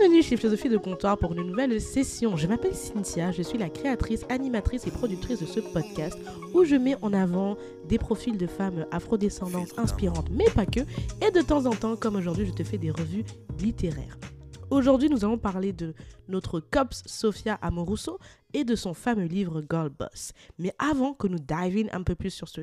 Bienvenue chez Philosophie de Comptoir pour une nouvelle session. Je m'appelle Cynthia, je suis la créatrice, animatrice et productrice de ce podcast où je mets en avant des profils de femmes afrodescendantes inspirantes, mais pas que. Et de temps en temps, comme aujourd'hui, je te fais des revues littéraires. Aujourd'hui, nous allons parler de notre COPS Sophia Amoruso et de son fameux livre Girl Boss. Mais avant que nous dive un peu plus sur ce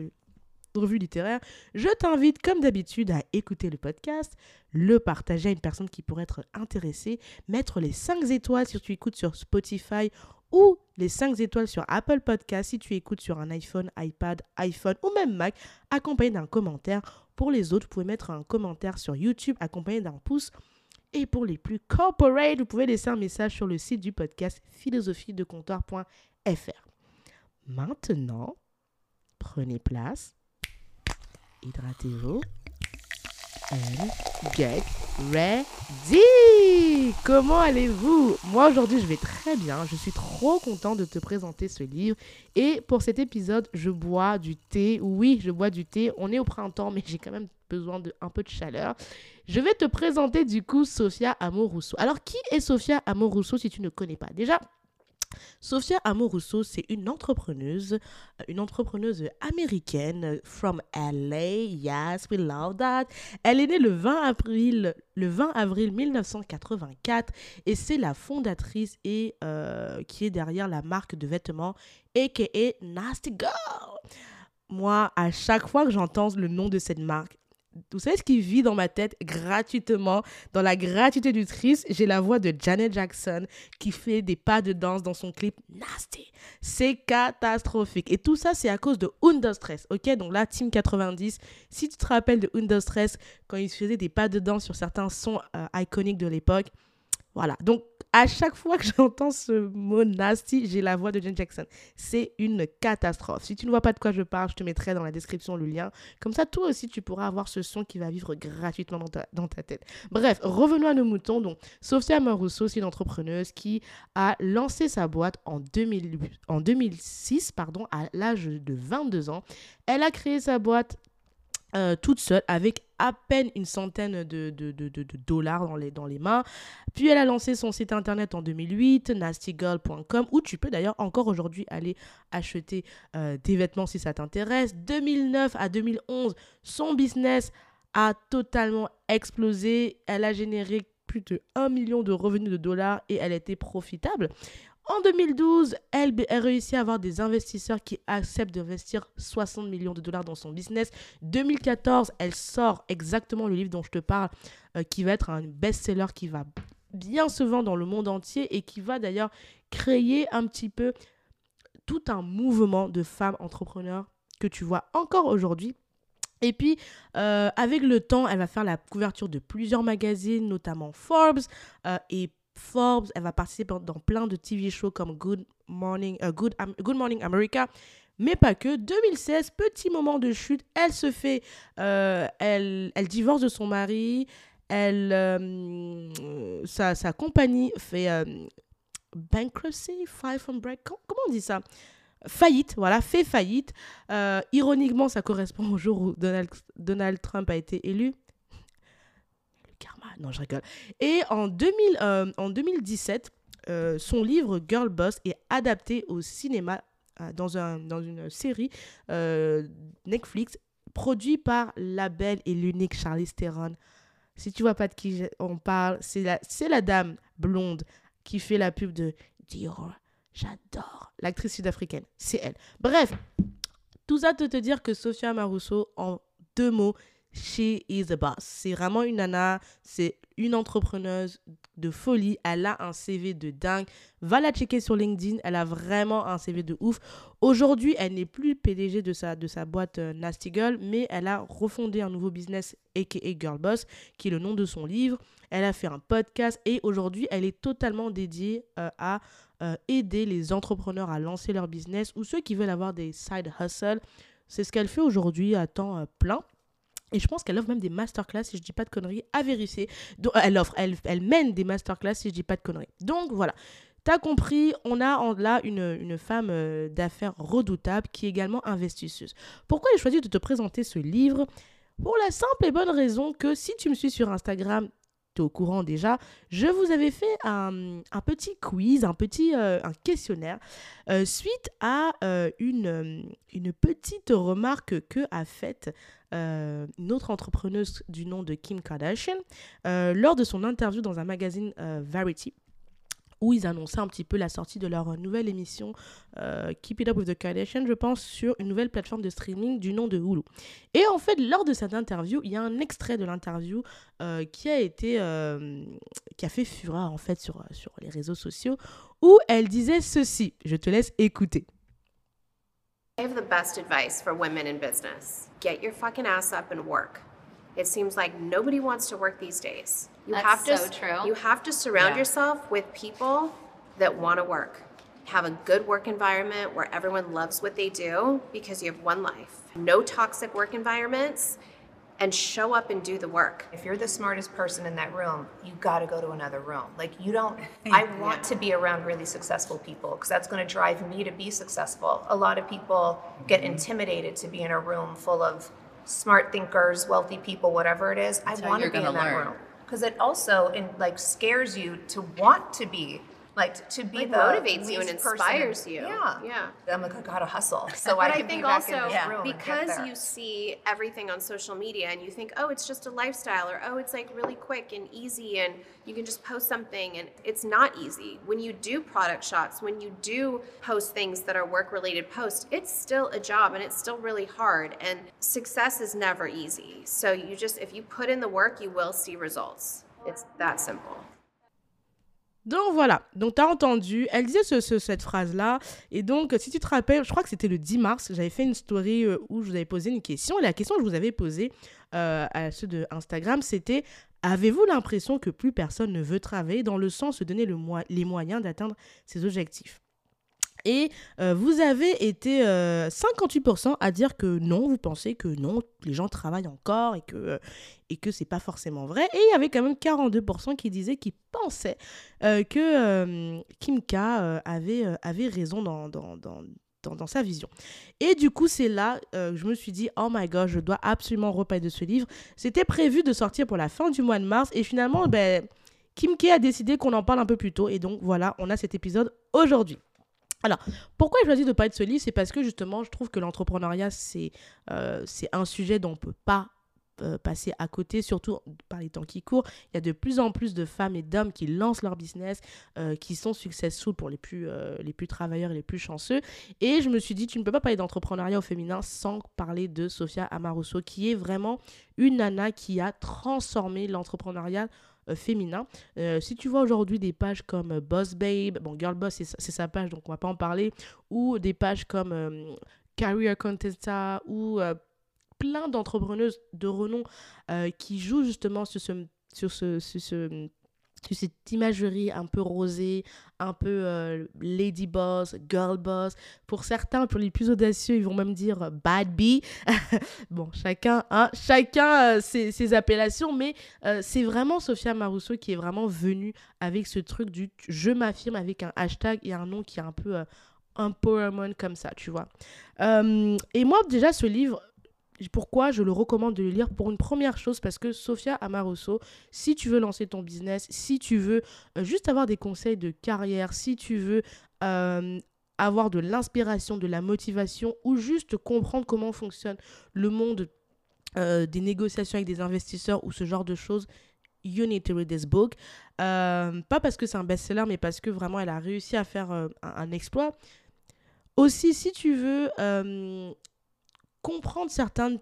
revue littéraire, je t'invite comme d'habitude à écouter le podcast, le partager à une personne qui pourrait être intéressée, mettre les 5 étoiles si tu écoutes sur Spotify ou les 5 étoiles sur Apple Podcast si tu écoutes sur un iPhone, iPad, iPhone ou même Mac, accompagné d'un commentaire. Pour les autres, vous pouvez mettre un commentaire sur YouTube accompagné d'un pouce. Et pour les plus corporate, vous pouvez laisser un message sur le site du podcast philosophiedecomptoir.fr. Maintenant, prenez place hydratez-vous and get ready. Comment allez-vous? Moi aujourd'hui je vais très bien. Je suis trop content de te présenter ce livre. Et pour cet épisode, je bois du thé. Oui, je bois du thé. On est au printemps, mais j'ai quand même besoin d'un peu de chaleur. Je vais te présenter du coup Sophia Amoruso. Alors qui est Sophia Amoruso si tu ne connais pas? Déjà, Sophia Amoruso, c'est une entrepreneuse, euh, une entrepreneuse américaine from LA. Yes, we love that. Elle est née le 20 avril, le 20 avril 1984 et c'est la fondatrice et euh, qui est derrière la marque de vêtements aka Nasty Girl. Moi, à chaque fois que j'entends le nom de cette marque, vous savez ce qui vit dans ma tête gratuitement Dans la gratuité du triste, j'ai la voix de Janet Jackson qui fait des pas de danse dans son clip Nasty. C'est catastrophique. Et tout ça, c'est à cause de Understress. Ok, donc là, Team 90, si tu te rappelles de Understress, quand il faisait des pas de danse sur certains sons euh, iconiques de l'époque, voilà. Donc, à chaque fois que j'entends ce mot nasty, j'ai la voix de Jen Jackson. C'est une catastrophe. Si tu ne vois pas de quoi je parle, je te mettrai dans la description le lien. Comme ça, toi aussi, tu pourras avoir ce son qui va vivre gratuitement dans ta, tête. Bref, revenons à nos moutons. Donc, Sophia Marusso, c'est une entrepreneuse qui a lancé sa boîte en, 2006, pardon, à l'âge de 22 ans. Elle a créé sa boîte euh, toute seule avec à peine une centaine de, de, de, de, dollars dans les, dans les mains. Puis elle a lancé son site internet en 2008, nastygirl.com, où tu peux d'ailleurs encore aujourd'hui aller acheter euh, des vêtements si ça t'intéresse. 2009 à 2011, son business a totalement explosé. Elle a généré plus de 1 million de revenus de dollars et elle était profitable. En 2012, elle a réussi à avoir des investisseurs qui acceptent d'investir 60 millions de dollars dans son business. 2014, elle sort exactement le livre dont je te parle, euh, qui va être un best-seller qui va bien se vendre dans le monde entier et qui va d'ailleurs créer un petit peu tout un mouvement de femmes entrepreneurs que tu vois encore aujourd'hui. Et puis, euh, avec le temps, elle va faire la couverture de plusieurs magazines, notamment Forbes euh, et Forbes, elle va participer dans plein de TV shows comme Good Morning, euh, Good, Good Morning America, mais pas que. 2016, petit moment de chute, elle se fait, euh, elle, elle divorce de son mari, elle, euh, sa, sa, compagnie fait bankruptcy, file from break, comment on dit ça? Faillite, voilà, fait faillite. ironiquement, ça correspond au jour où Donald, Donald Trump a été élu karma. Non, je rigole. Et en, 2000, euh, 2017, euh, son livre Girl Boss est adapté au cinéma euh, dans, un, dans une série Netflix produit par la belle et l'unique Charlize Theron. Si tu vois pas de qui on parle, c'est la, c'est la dame blonde qui fait la pub de Dior. J'adore. L'actrice sud-africaine, c'est elle. Bref, tout ça pour te dire que Sophia Marusso, en deux mots, She is a boss. C'est vraiment une nana, c'est une entrepreneuse de folie. Elle a un CV de dingue. Va la checker sur LinkedIn. Elle a vraiment un CV de ouf. Aujourd'hui, elle n'est plus PDG de sa, de sa boîte euh, Nasty Girl, mais elle a refondé un nouveau business, aka Girl Boss, qui est le nom de son livre. Elle a fait un podcast et aujourd'hui, elle est totalement dédiée euh, à euh, aider les entrepreneurs à lancer leur business ou ceux qui veulent avoir des side hustles. C'est ce qu'elle fait aujourd'hui à temps plein. Et je pense qu'elle offre même des masterclass, si je dis pas de conneries, à vérifier. Donc, elle offre, elle, mène des masterclass, si je dis pas de conneries. Donc voilà. T'as compris, on a là une, une femme euh, d'affaires redoutable qui est également investisseuse. Pourquoi j'ai choisi de te présenter ce livre? Pour la simple et bonne raison que si tu me suis sur Instagram, au courant déjà, je vous avais fait un, petit quiz, un petit euh, un questionnaire euh, suite à euh, une, petite remarque que a faite une autre entrepreneuse du nom de Kim Kardashian lors de son interview dans un magazine Variety où ils annonçaient un petit peu la sortie de leur nouvelle émission euh, Keep It Up with the Kardashians, je pense, sur une nouvelle plateforme de streaming du nom de Hulu. Et en fait, lors de cette interview, il y a un extrait de l'interview euh, qui a été, euh, qui a fait fureur en fait sur, sur les réseaux sociaux, où elle disait ceci. Je te laisse écouter. I have the best advice for women in business. Get your fucking ass up and work. It seems like nobody wants to work these days. You That's have to so true. you have to surround Yeah. yourself with people that want to work. Have a good work environment where everyone loves what they do because you have one life. No toxic work environments and show up and do the work. If you're the smartest person in that room, you got to go to another room. Like you don't I want to be around really successful people because that's going to drive me to be successful. A lot of people get intimidated to be in a room full of smart thinkers, wealthy people, whatever it is. I want to be in that learn. room because it also in, like scares you to want to be like to be Like, the motivates you and least person- inspires you. Yeah, Yeah. I'm like I gotta hustle so but I I can think be back also in this room and get because you see everything on social media and you think, oh, it's just a lifestyle, or oh, it's like really quick and easy, and you can just post something, and it's not easy. When you do product shots, when you do post things that are work related posts, it's still a job and it's still really hard, and success is never easy. So you just, if you put in the work, you will see results. It's that simple. Donc voilà, donc tu as entendu, elle disait ce- ce- cette phrase-là, et donc si tu te rappelles, je crois que c'était le 10 mars, j'avais fait une story euh, où je vous avais posé une question, et la question que je vous avais posée euh, à ceux de Instagram, c'était avez-vous l'impression que plus personne ne veut travailler dans le sens de donner les moyens d'atteindre ses objectifs? Et euh, vous avez été euh, 58% à dire que non, vous pensez que non, les gens travaillent encore et que, euh, et c'est pas forcément vrai. Et il y avait quand même 42% qui disaient qu'ils pensaient euh, que euh, Kim K euh, avait, euh, avait raison dans, dans, dans, dans, sa vision. Et du coup, c'est là euh, que je me suis dit, oh my god, je dois absolument reparler de ce livre. C'était prévu de sortir pour la fin du mois de mars et finalement, ben, Kim K a décidé qu'on en parle un peu plus tôt. Et donc voilà, on a cet épisode aujourd'hui. Alors, pourquoi j'ai choisi de parler de ce livre C'est parce que justement, je trouve que l'entrepreneuriat, c'est euh, un sujet dont on ne peut pas euh, passer à côté, surtout par les temps qui courent. Il y a de plus en plus de femmes et d'hommes qui lancent leur business, euh, qui sont successful pour les plus, les plus travailleurs et les plus chanceux. Et je me suis dit, tu ne peux pas parler d'entrepreneuriat au féminin sans parler de Sophia Amoruso, qui est vraiment une nana qui a transformé l'entrepreneuriat féminin. Euh, si tu vois aujourd'hui des pages comme euh, Boss Babe, bon, Girl Boss, c'est sa- page, donc on va pas en parler, ou des pages comme euh, Career Contessa, ou euh, plein d'entrepreneuses de renom euh, qui jouent justement sur ce, sur ce, cette imagerie un peu rosée, un peu euh, lady boss, girl boss. Pour certains, pour les plus audacieux, ils vont même dire euh, bad bee. bon, chacun, hein, chacun euh, ses, appellations, mais c'est vraiment Sophia Marousseau qui est vraiment venue avec ce truc du je m'affirme avec un hashtag et un nom qui est un peu empowerment comme ça, tu vois. Et moi, déjà, ce livre, pourquoi je le recommande de le lire Pour une première chose, parce que Sophia Amoruso, si tu veux lancer ton business, si tu veux euh, juste avoir des conseils de carrière, si tu veux euh, avoir de l'inspiration, de la motivation, ou juste comprendre comment fonctionne le monde euh, des négociations avec des investisseurs ou ce genre de choses, you need to read this book. Pas parce que c'est un best-seller, mais parce que vraiment elle a réussi à faire un, exploit. Aussi, si tu veux comprendre certaines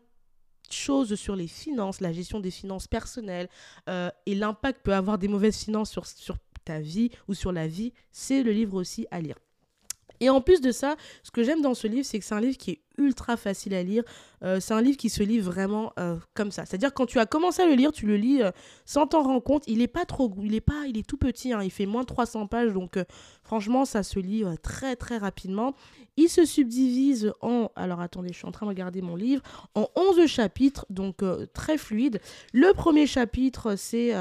choses sur les finances, la gestion des finances personnelles euh, et l'impact peut avoir des mauvaises finances sur, sur ta vie ou sur la vie, c'est le livre aussi à lire. Et en plus de ça, ce que j'aime dans ce livre, c'est que c'est un livre qui est ultra facile à lire. Euh, c'est un livre qui se lit vraiment euh, comme ça. C'est-à-dire quand tu as commencé à le lire, tu le lis euh, sans t'en rendre compte. Il est pas trop, il est pas, il est tout petit. hein. il fait moins de 300 pages, donc franchement, ça se lit très très rapidement. Il se subdivise en, alors attendez, je suis en train de regarder mon livre, en 11 chapitres, donc très fluide. Le premier chapitre, c'est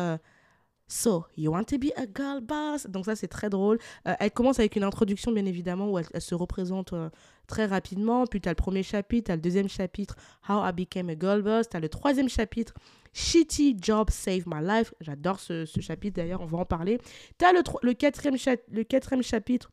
So, you want to be a girl boss? Donc ça, c'est très drôle. Euh, elle commence avec une introduction, bien évidemment, où elle, se représente euh, très rapidement. Puis tu as le premier chapitre, tu as le deuxième chapitre, How I Became a Girl Boss. Tu as le troisième chapitre, Shitty Job Saved My Life. J'adore ce, chapitre, d'ailleurs, on va en parler. Tu as le, le, quatrième le quatrième chapitre,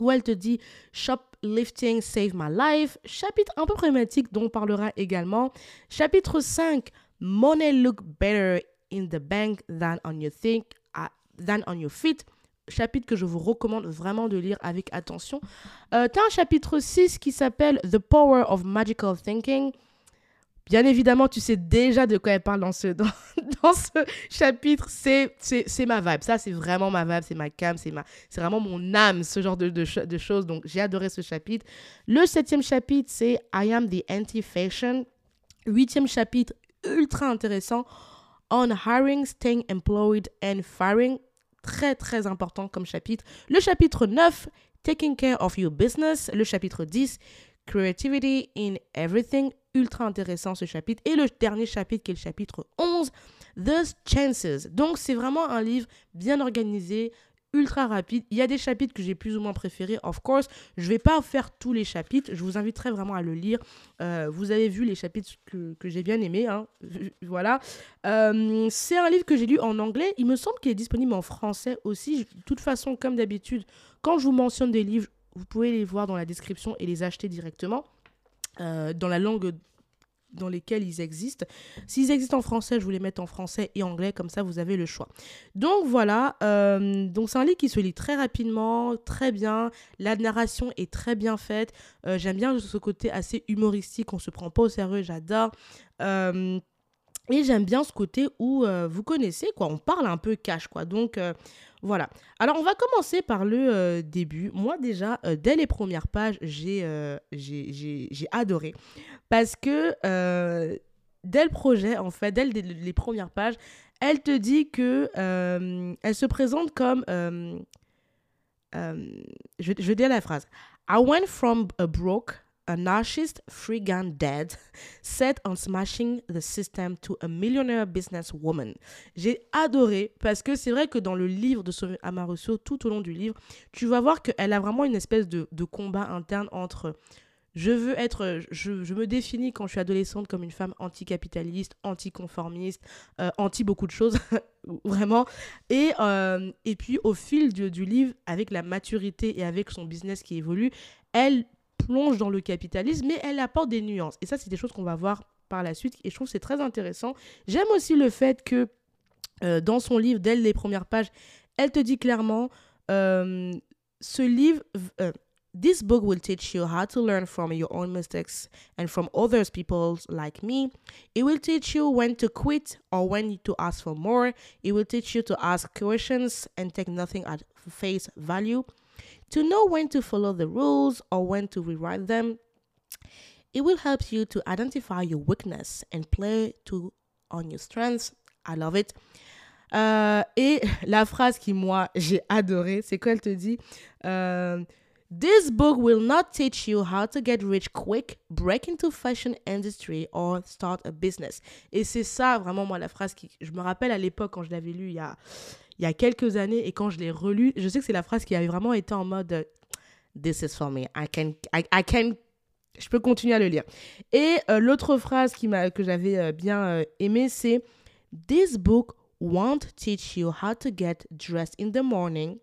où elle te dit Shoplifting Saved My Life. Chapitre un peu problématique dont on parlera également. Chapitre 5, Money Look Better in the Bank than on your, think, uh, than on your feet. Chapitre que je vous recommande vraiment de lire avec attention. Euh, tu as un chapitre 6 qui s'appelle The Power of Magical Thinking. Bien évidemment, tu sais déjà de quoi elle parle dans ce, dans, ce chapitre. C'est, ma vibe. Ça, c'est vraiment ma vibe. C'est ma cam. C'est, c'est vraiment mon âme, ce genre de, de, de choses. Donc, j'ai adoré ce chapitre. Le septième chapitre, c'est I am the anti-fashion. Huitième chapitre, ultra intéressant. On hiring, staying employed and firing. Très, très important comme chapitre. Le chapitre 9, Taking care of your business. Le chapitre 10, Creativity in everything. Ultra intéressant ce chapitre. Et le dernier chapitre qui est le chapitre 11, The Chances. Donc c'est vraiment un livre bien organisé, ultra rapide. Il y a des chapitres que j'ai plus ou moins préférés, of course. Je vais pas faire tous les chapitres. Je vous inviterai vraiment à le lire. Euh, vous avez vu les chapitres que, j'ai bien aimés. hein. voilà. Euh, c'est un livre que j'ai lu en anglais. Il me semble qu'il est disponible en français aussi. De toute façon, comme d'habitude, quand je vous mentionne des livres, vous pouvez les voir dans la description et les acheter directement euh, dans la langue dans lesquelles ils existent. S'ils existent en français, je vous les mets en français et anglais, comme ça vous avez le choix. Donc voilà, euh, donc c'est un livre qui se lit très rapidement, très bien. La narration est très bien faite. Euh, J'aime bien ce côté assez humoristique, on se prend pas au sérieux, j'adore. Euh, et j'aime bien ce côté où euh, vous connaissez, quoi, on parle un peu cash, quoi. Donc euh, voilà. Alors on va commencer par le euh, début. Moi déjà, dès les premières pages, j'ai j'ai- adoré. Parce que dès le projet, en fait, dès le- les premières pages, elle te dit que elle se présente comme je, je dire la phrase. I went from a broke, a narcissist, free gun dead, set on smashing the system to a millionaire businesswoman. J'ai adoré parce que c'est vrai que dans le livre de Sophie Amarusso, tout au long du livre, tu vas voir qu'elle a vraiment une espèce de, combat interne entre je veux être, je, me définis quand je suis adolescente comme une femme anticapitaliste, anticonformiste, euh, anti beaucoup de choses, vraiment. Et, euh, et puis au fil du livre, avec la maturité et avec son business qui évolue, elle plonge dans le capitalisme, mais elle apporte des nuances. Et ça, c'est des choses qu'on va voir par la suite. Et je trouve c'est très intéressant. J'aime aussi le fait que euh, dans son livre, dès les premières pages, elle te dit clairement, euh, ce livre, euh, this book will teach you how to learn from your own mistakes and from others people's like me. It will teach you when to quit or when to ask for more. It will teach you to ask questions and take nothing at face value. To know when to follow the rules or when to rewrite them. It will help you to identify your weakness and play to on your strengths. I love it. Euh, et la phrase qui, moi, j'ai adoré, c'est quand elle te dit? Euh, This book will not teach you how to get rich quick, break into fashion industry or start a business. Et c'est ça, vraiment, moi, la phrase qui... Je me rappelle à l'époque, quand je l'avais lu il y a, il y a quelques années, et quand je l'ai relu, je sais que c'est la phrase qui avait vraiment été en mode This is for me. I can... I, can je peux continuer à le lire. Et euh, l'autre phrase qui que j'avais euh, bien euh, aimée, c'est This book won't teach you how to get dressed in the morning.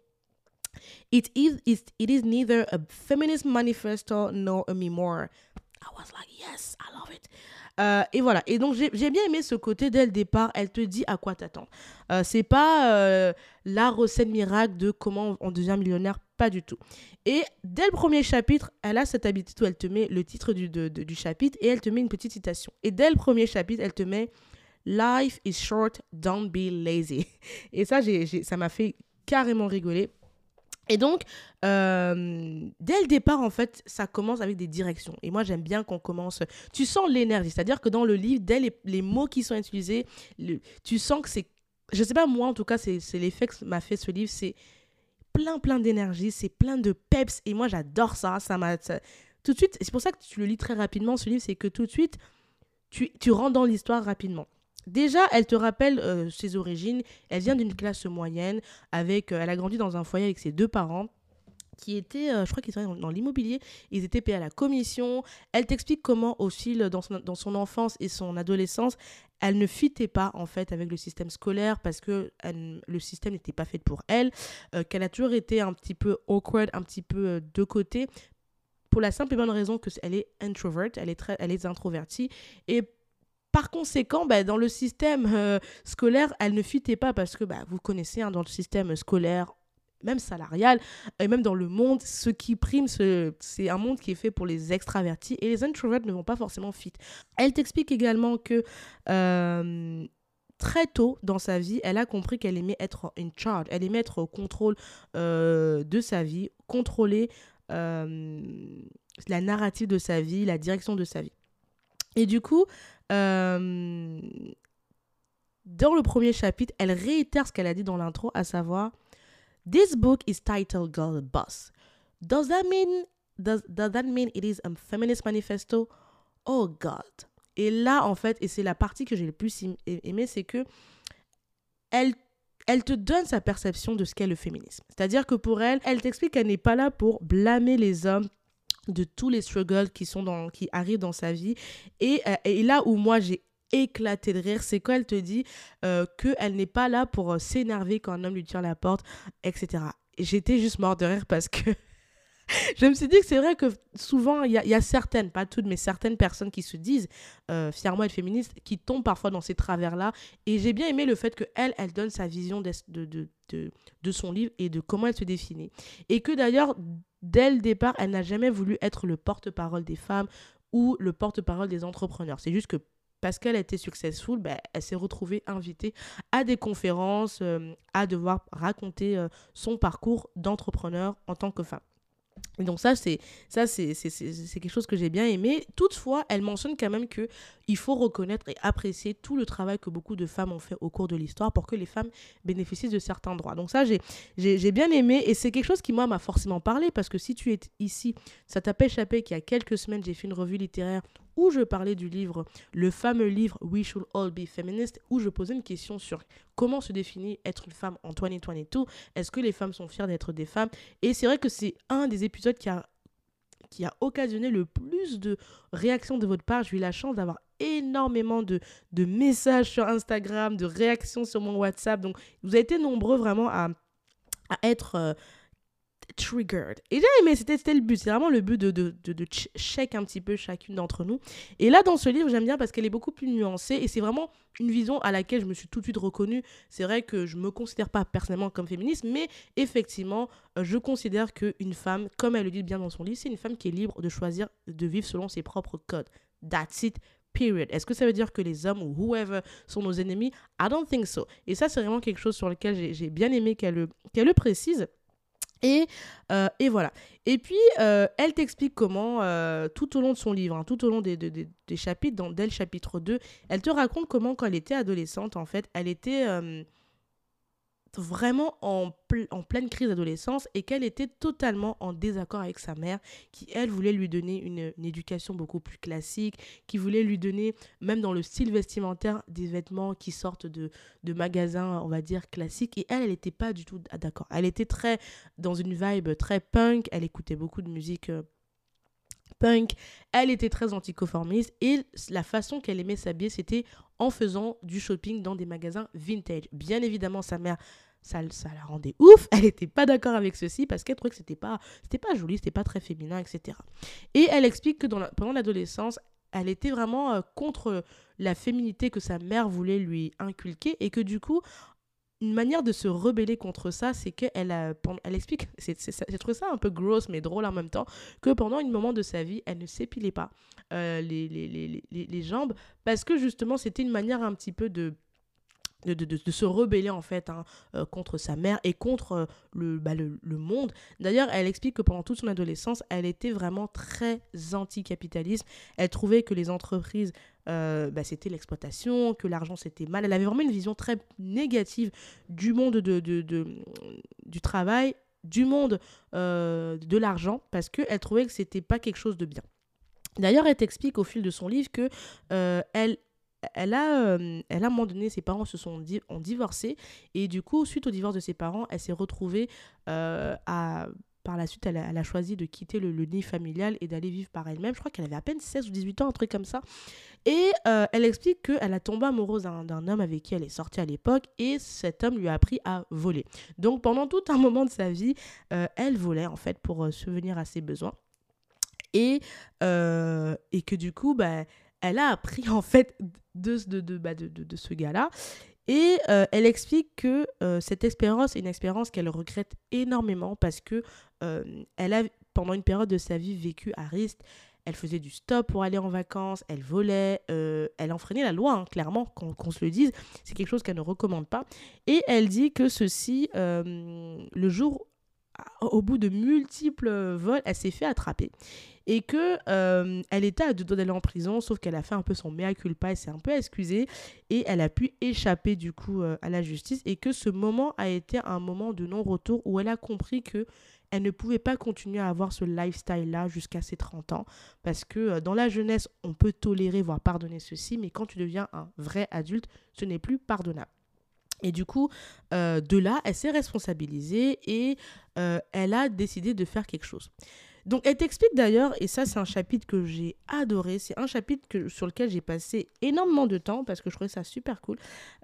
It is, it is neither a feminist manifesto nor a memoir. I was like, yes, I love it. Euh, et voilà. Et donc, j'ai bien aimé ce côté dès le départ. Elle te dit à quoi t'attendre. Euh, c'est pas euh, la recette miracle de comment on devient millionnaire, pas du tout. Et dès le premier chapitre, elle a cette habitude où elle te met le titre du, chapitre et elle te met une petite citation. Et dès le premier chapitre, elle te met Life is short, don't be lazy. Et ça, ça m'a fait carrément rigoler. Et donc, euh, dès le départ, en fait, ça commence avec des directions. Et moi, j'aime bien qu'on commence. Tu sens l'énergie. C'est-à-dire que dans le livre, dès les, mots qui sont utilisés, tu sens que c'est. Je sais pas, moi, en tout cas, c'est l'effet que m'a fait ce livre. C'est plein, plein d'énergie. C'est plein de peps. Et moi, j'adore ça. Ça m'a. Tout de suite, c'est pour ça que tu le lis très rapidement, ce livre. C'est que tout de suite, tu rentres dans l'histoire rapidement. Déjà, elle te rappelle euh, ses origines. Elle vient d'une classe moyenne. Avec, euh, elle a grandi dans un foyer avec ses deux parents qui étaient, euh, je crois qu'ils étaient dans, l'immobilier, ils étaient payés à la commission. Elle t'explique comment, au fil, dans son, dans son enfance et son adolescence, elle ne fitait pas, en fait, avec le système scolaire parce que le système n'était pas fait pour elle, qu'elle a toujours été un petit peu awkward, un petit peu de côté, pour la simple et bonne raison que elle est introvert, elle est, très, elle est introvertie, et par conséquent, bah, dans le système euh, scolaire, elle ne fitait pas parce que bah, vous connaissez, hein, dans le système scolaire, même salarial, et même dans le monde, ce qui prime, ce- c'est un monde qui est fait pour les extravertis et les introverts ne vont pas forcément fit. Elle t'explique également que euh, très tôt dans sa vie, elle a compris qu'elle aimait être in charge, elle aimait être au contrôle euh, de sa vie, contrôler euh, la narrative de sa vie, la direction de sa vie. Et du coup, euh, dans le premier chapitre, elle réitère ce qu'elle a dit dans l'intro, à savoir This book is titled Girl Boss. Does that mean does, that mean it is a feminist manifesto? Oh God. Et là, en fait, et c'est la partie que j'ai le plus im- aimée, c'est que elle, elle te donne sa perception de ce qu'est le féminisme. C'est-à-dire que pour elle, elle t'explique qu'elle n'est pas là pour blâmer les hommes de tous les struggles qui, sont dans, qui arrivent dans sa vie. Et, euh, et là où moi j'ai éclaté de rire, c'est quand elle te dit euh, qu'elle n'est pas là pour euh, s'énerver quand un homme lui tire la porte, etc. Et J'étais juste morte de rire parce que je me suis dit que c'est vrai que souvent, il y, a- certaines, pas toutes, mais certaines personnes qui se disent euh, fièrement être féministes, qui tombent parfois dans ces travers-là. Et j'ai bien aimé le fait qu'elle, elle donne sa vision de, de, de, son livre et de comment elle se définit. Et que d'ailleurs, dès le départ, elle n'a jamais voulu être le porte-parole des femmes ou le porte-parole des entrepreneurs. C'est juste que parce qu'elle été successful, ben, elle s'est retrouvée invitée à des conférences, euh, à devoir raconter euh, son parcours d'entrepreneur en tant que femme. Et donc ça, c'est ça c'est quelque chose que j'ai bien aimé. Toutefois, elle mentionne quand même que il faut reconnaître et apprécier tout le travail que beaucoup de femmes ont fait au cours de l'histoire pour que les femmes bénéficient de certains droits. Donc ça, j'ai bien aimé et c'est quelque chose qui, moi, m'a forcément parlé parce que si tu es ici, ça t'a pas échappé qu'il y a quelques semaines, j'ai fait une revue littéraire où je parlais du livre, le fameux livre We Should All Be Feminist, où je posais une question sur comment se définit être une femme en 2022. Est-ce que les femmes sont fières d'être des femmes? Et c'est vrai que c'est un des épisodes qui a, qui a occasionné le plus de réactions de votre part. J'ai eu la chance d'avoir énormément de, de messages sur Instagram, de réactions sur mon WhatsApp. Donc, vous avez été nombreux vraiment à, à être euh, triggered. Et j'ai aimé, c'était le but. C'est vraiment le but de, de, de, de ch- check un petit peu chacune d'entre nous. Et là, dans ce livre, j'aime bien parce qu'elle est beaucoup plus nuancée et c'est vraiment une vision à laquelle je me suis tout de suite reconnue. C'est vrai que je me considère pas personnellement comme féministe, mais effectivement, euh, je considère qu'une femme, comme elle le dit bien dans son livre, c'est une femme qui est libre de choisir de vivre selon ses propres codes. That's it. Period. Est-ce que ça veut dire que les hommes ou whoever sont nos ennemis? I don't think so. Et ça, c'est vraiment quelque chose sur lequel j'ai- bien aimé qu'elle le, qu'elle le précise. Et, euh, et voilà. Et puis, euh, elle t'explique comment, euh, tout au long de son livre, hein, tout au long des, chapitres, dans, dès le chapitre 2, elle te raconte comment, quand elle était adolescente, en fait, elle était vraiment en, ple- en pleine crise d'adolescence et qu'elle était totalement en désaccord avec sa mère, qui, elle, voulait lui donner une, une éducation beaucoup plus classique, qui voulait lui donner, même dans le style vestimentaire, des vêtements qui sortent de, de magasins, on va dire, classiques. Et elle, elle n'était pas du tout d'accord. Elle était très dans une vibe très punk. Elle écoutait beaucoup de musique euh, punk. Elle était très anticonformiste. Et la façon qu'elle aimait s'habiller, c'était en faisant du shopping dans des magasins vintage. Bien évidemment, sa mère, ça, ça la rendait ouf. Elle n'était pas d'accord avec ceci parce qu'elle trouvait que c'était pas, pas joli, c'était pas très féminin, etc. Et elle explique que dans pendant l'adolescence, elle était vraiment euh, contre la féminité que sa mère voulait lui inculquer et que du coup, une manière de se rebeller contre ça, c'est qu'elle elle explique, j'ai trouvé ça un peu gross mais drôle en même temps, que pendant un moment de sa vie, elle ne s'épilait pas euh, les, les, les, les jambes parce que justement c'était une manière un petit peu de de, se rebeller en fait hein, euh, contre sa mère et contre euh, le, bah, le, le monde. D'ailleurs, elle explique que pendant toute son adolescence, elle était vraiment très anti-capitalisme. Elle trouvait que les entreprises, euh, bah, c'était l'exploitation, que l'argent c'était mal. Elle avait vraiment une vision très négative du monde de, de, du travail, du monde de l'argent, parce qu'elle trouvait que c'était pas quelque chose de bien. D'ailleurs, elle t'explique au fil de son livre que elle elle a, elle a, à un moment donné, ses parents se sont ont divorcé. Et du coup, suite au divorce de ses parents, elle s'est retrouvée à par la suite, elle a, choisi de quitter le, nid familial et d'aller vivre par elle-même. Je crois qu'elle avait à peine 16 ou 18 ans, un truc comme ça. Et euh, elle explique qu'elle a tombé amoureuse d'un homme avec qui elle est sortie à l'époque et cet homme lui a appris à voler. Donc pendant tout un moment de sa vie, euh, elle volait en fait pour euh, subvenir à ses besoins. Et, et que du coup, bah, elle a appris en fait de, de, de, bah, de, de ce gars-là. Et euh, elle explique que euh, cette expérience est une expérience qu'elle regrette énormément parce que euh, elle a, pendant une période de sa vie, vécu à risque. Elle faisait du stop pour aller en vacances, elle volait, elle enfreignait la loi, hein, clairement, qu'on se le dise. C'est quelque chose qu'elle ne recommande pas. Et elle dit que ceci, le jour, au bout de multiples vols, elle s'est fait attraper. Et que euh, elle était à deux doigts d'aller en prison, sauf qu'elle a fait un peu son mea culpa, elle s'est un peu excusée et elle a pu échapper du coup euh, à la justice. Et que ce moment a été un moment de non-retour où elle a compris que elle ne pouvait pas continuer à avoir ce lifestyle-là jusqu'à ses 30 ans. Parce que euh, dans la jeunesse, on peut tolérer, voire pardonner ceci, mais quand tu deviens un vrai adulte, ce n'est plus pardonnable. Et du coup, de là, elle s'est responsabilisée et elle a décidé de faire quelque chose. Donc, elle t'explique d'ailleurs, et ça, c'est un chapitre que j'ai adoré. C'est un chapitre sur lequel j'ai passé énormément de temps parce que je trouvais ça super cool.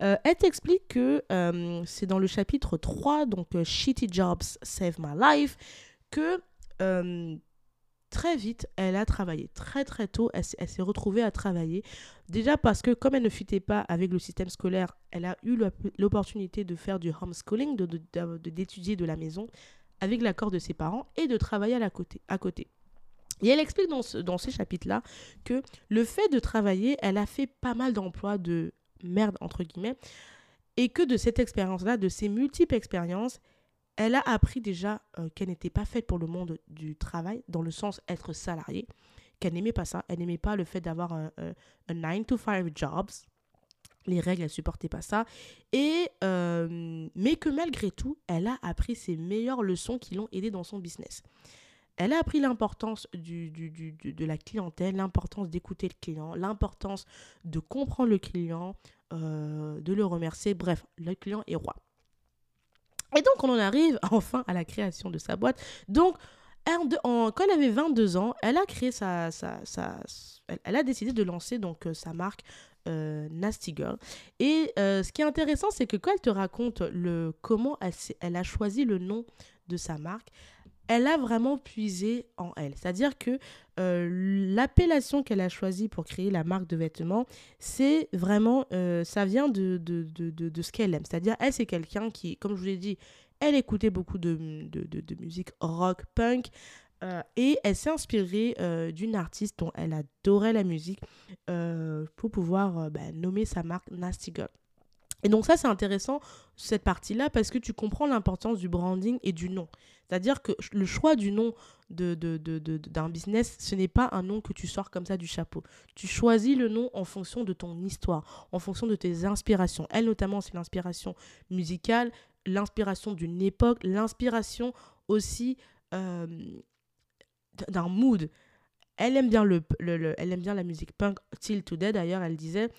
Euh, elle t'explique que euh, c'est dans le chapitre 3, donc euh, Shitty Jobs Save My Life, que très vite, elle a travaillé. Très, très tôt, elle, s'est retrouvée à travailler. Déjà parce que, comme elle ne fitait pas avec le système scolaire, elle a eu l'opportunité de faire du homeschooling, d'étudier de, de, la maison avec l'accord de ses parents et de travailler à, la côté, à côté. Et elle explique dans, dans ces chapitres-là que le fait de travailler, elle a fait pas mal d'emplois de merde, entre guillemets, et que de cette expérience-là, de ces multiples expériences, elle a appris déjà euh, qu'elle n'était pas faite pour le monde du travail, dans le sens être salariée, qu'elle n'aimait pas ça, elle n'aimait pas le fait d'avoir un, un 9 to 5 jobs, les règles, elle supportait pas ça. Et, euh, mais que malgré tout, elle a appris ses meilleures leçons qui l'ont aidée dans son business. Elle a appris l'importance de la clientèle, l'importance d'écouter le client, l'importance de comprendre le client, euh, de le remercier. Bref, le client est roi. Et donc, on en arrive enfin à la création de sa boîte. Donc, quand elle avait 22 ans, elle a créé sa, elle, a décidé de lancer donc euh, sa marque euh, Nasty Girl. Et euh, ce qui est intéressant, c'est que quand elle te raconte le, comment elle, a choisi le nom de sa marque, elle a vraiment puisé en elle. C'est-à-dire que euh, l'appellation qu'elle a choisie pour créer la marque de vêtements, c'est vraiment, ça vient de, de, de, de ce qu'elle aime. C'est-à-dire, elle, c'est quelqu'un qui, comme je vous l'ai dit, elle écoutait beaucoup de, de musique rock, punk. Euh, et elle s'est inspirée euh, d'une artiste dont elle adorait la musique euh, pour pouvoir bah, nommer sa marque Nasty Girl. Et donc ça, c'est intéressant, cette partie-là, parce que tu comprends l'importance du branding et du nom. C'est-à-dire que le choix du nom d'un de, de, de, business, ce n'est pas un nom que tu sors comme ça du chapeau. Tu choisis le nom en fonction de ton histoire, en fonction de tes inspirations. Elle, notamment, c'est l'inspiration musicale, l'inspiration d'une époque, l'inspiration aussi d'un mood. Elle aime bien le, le, elle aime bien la musique punk till today d'ailleurs, elle disait.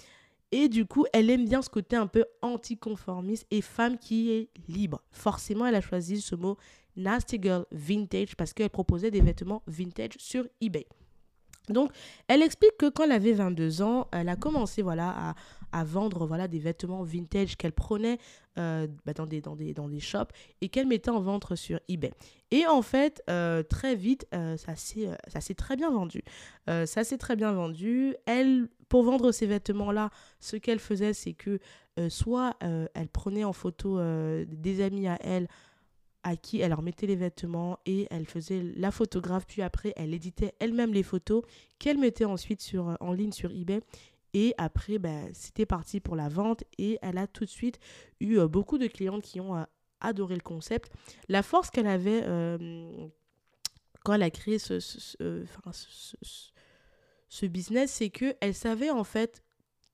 Et du coup, elle aime bien ce côté un peu anticonformiste et femme qui est libre. Forcément, elle a choisi ce mot Nasty Girl Vintage parce qu'elle proposait des vêtements vintage sur eBay. Donc, elle explique que quand elle avait 22 ans, elle a commencé voilà, à, à vendre voilà, des vêtements vintage qu'elle prenait euh, bah, dans, des, dans, shops et qu'elle mettait en vente sur eBay. Et en fait, euh, très vite, euh, ça s'est très bien vendu. ça s'est très bien vendu. Elle, pour vendre ces vêtements-là, ce qu'elle faisait, c'est que soit elle prenait en photo des amis à elle, à qui elle leur mettait les vêtements et elle faisait la photographe, puis après elle éditait elle-même les photos qu'elle mettait ensuite en ligne sur eBay et après, ben, c'était parti pour la vente et elle a tout de suite eu euh, beaucoup de clientes qui ont euh, adoré le concept. La force qu'elle avait euh, quand elle a créé ce, ce, business, c'est qu'elle savait en fait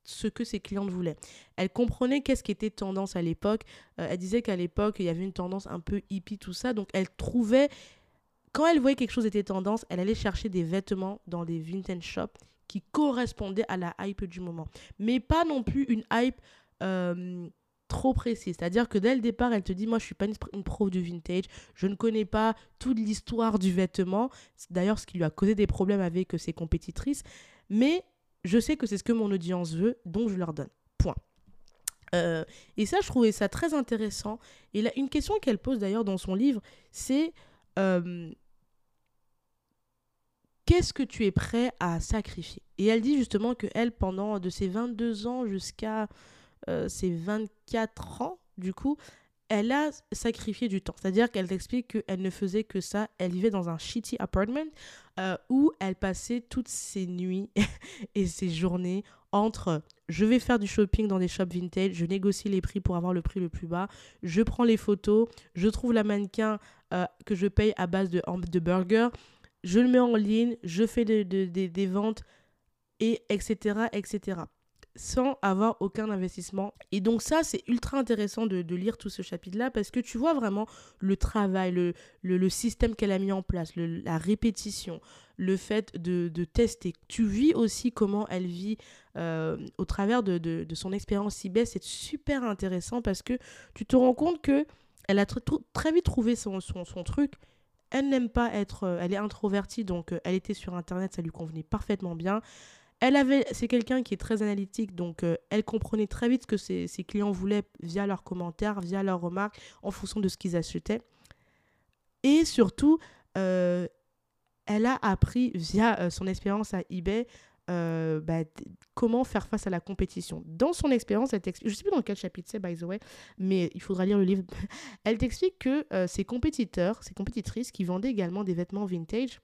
ce que ses clientes voulaient. Elle comprenait qu'est-ce qui était tendance à l'époque. elle disait qu'à l'époque, il y avait une tendance un peu hippie, tout ça. Donc, elle trouvait, quand elle voyait quelque chose était tendance, elle allait chercher des vêtements dans des vintage shops qui correspondait à la hype du moment. Mais pas non plus une hype euh, trop précise. C'est-à-dire que dès le départ, elle te dit, moi, je suis pas une, une prof du vintage, je ne connais pas toute l'histoire du vêtement. D'ailleurs ce qui lui a causé des problèmes avec ses compétitrices. Mais je sais que c'est ce que mon audience veut, donc je leur donne. Point. Euh, et ça, je trouvais ça très intéressant. Et là, une question qu'elle pose d'ailleurs dans son livre, c'est euh, qu'est-ce que tu es prêt à sacrifier? Et elle dit justement que elle, pendant de ses 22 ans jusqu'à euh, ses 24 ans, du coup, elle a sacrifié du temps. C'est-à-dire qu'elle t'explique qu'elle ne faisait que ça. Elle vivait dans un shitty apartment euh, où elle passait toutes ses nuits et ses journées entre je vais faire du shopping dans des shops vintage, je négocie les prix pour avoir le prix le plus bas, je prends les photos, je trouve la mannequin euh, que je paye à base de, de je le mets en ligne, je fais des ventes, et etc., etc sans avoir aucun investissement. Et donc ça, c'est ultra intéressant de, lire tout ce chapitre-là parce que tu vois vraiment le travail, le, le, système qu'elle a mis en place, la répétition, le fait de, de, tester. Tu vis aussi comment elle vit euh, au travers de, de, son expérience CIBES. C'est super intéressant parce que tu te rends compte que elle a très vite trouvé son, son, son truc. Elle n'aime pas être... Euh, elle est introvertie, donc euh, elle était sur Internet, ça lui convenait parfaitement bien. Elle avait, c'est quelqu'un qui est très analytique, donc euh, elle comprenait très vite ce que ses, clients voulaient via leurs commentaires, via leurs remarques, en fonction de ce qu'ils achetaient. Et surtout, elle a appris via son expérience à eBay bah, comment faire face à la compétition. Dans son expérience, elle t'explique, je ne sais plus dans quel chapitre c'est, by the way, mais il faudra lire le livre. elle t'explique que ses compétiteurs, ses compétitrices qui vendaient également des vêtements vintage,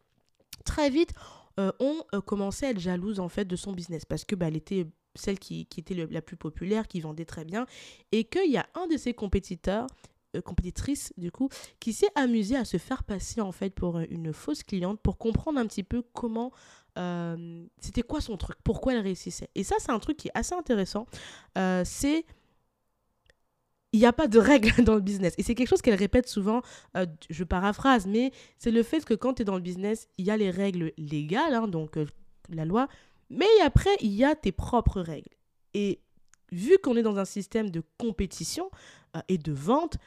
très vite euh, ont euh, commencé à être jalouses en fait de son business parce que bah, elle était celle qui, était la plus populaire, qui vendait très bien, et qu'il y a un de ses compétiteurs, euh, compétitrice du coup, qui s'est amusé à se faire passer en fait pour une fausse cliente pour comprendre un petit peu comment c'était quoi son truc, pourquoi elle réussissait? Et ça, c'est un truc qui est assez intéressant. c'est il n'y a pas de règles dans le business. Et c'est quelque chose qu'elle répète souvent, euh, je paraphrase, mais c'est le fait que quand tu es dans le business, il y a les règles légales, hein, donc euh, la loi, mais après, il y a tes propres règles. Et vu qu'on est dans un système de compétition euh, et de vente,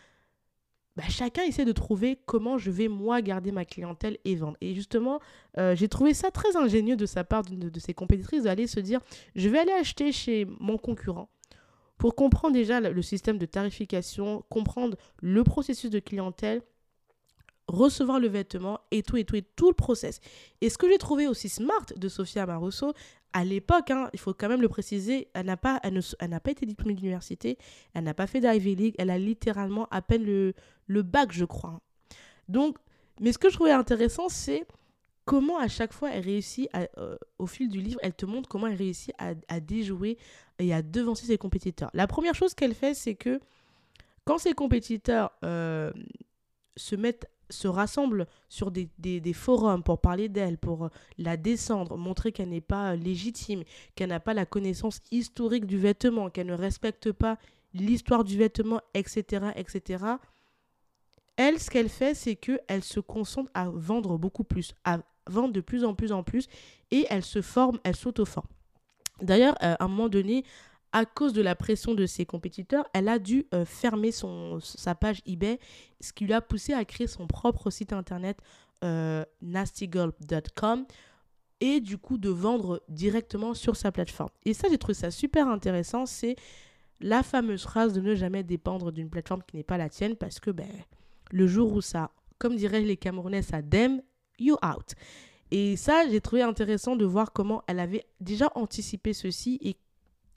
bah, chacun essaie de trouver comment je vais moi garder ma clientèle et vendre. Et justement, j'ai trouvé ça très ingénieux de sa part, de, de ses compétitrices, d'aller se dire, je vais aller acheter chez mon concurrent pour comprendre déjà le système de tarification, comprendre le processus de clientèle, recevoir le vêtement et tout et tout et tout le process. Et ce que j'ai trouvé aussi smart de Sophia Marosso, à l'époque, hein, il faut quand même le préciser, elle n'a pas, elle pas été diplômée d'université, elle n'a pas fait d'Ivy League, elle a littéralement à peine le, le bac, je crois. Donc, mais ce que je trouvais intéressant, c'est comment à chaque fois elle réussit, euh, au fil du livre, elle te montre comment elle réussit à, à déjouer et à devancer ses compétiteurs. La première chose qu'elle fait, c'est que quand ses compétiteurs euh, se mettent se rassemblent sur des, forums pour parler d'elle, pour la descendre, montrer qu'elle n'est pas légitime, qu'elle n'a pas la connaissance historique du vêtement, qu'elle ne respecte pas l'histoire du vêtement, etc., etc. Elle, ce qu'elle fait, c'est qu'elle se concentre à vendre beaucoup plus, à vendre de plus en plus en plus, et elle se forme, elle s'auto-forme. D'ailleurs, euh, à un moment donné, à cause de la pression de ses compétiteurs, elle a dû euh, fermer son, sa page eBay, ce qui lui a poussé à créer son propre site internet euh, et du coup de vendre directement sur sa plateforme. Et ça, j'ai trouvé ça super intéressant. C'est la fameuse phrase de ne jamais dépendre d'une plateforme qui n'est pas la tienne parce que ben, le jour où ça, comme diraient les Camerounais, ça dem, you out. Et ça, j'ai trouvé intéressant de voir comment elle avait déjà anticipé ceci et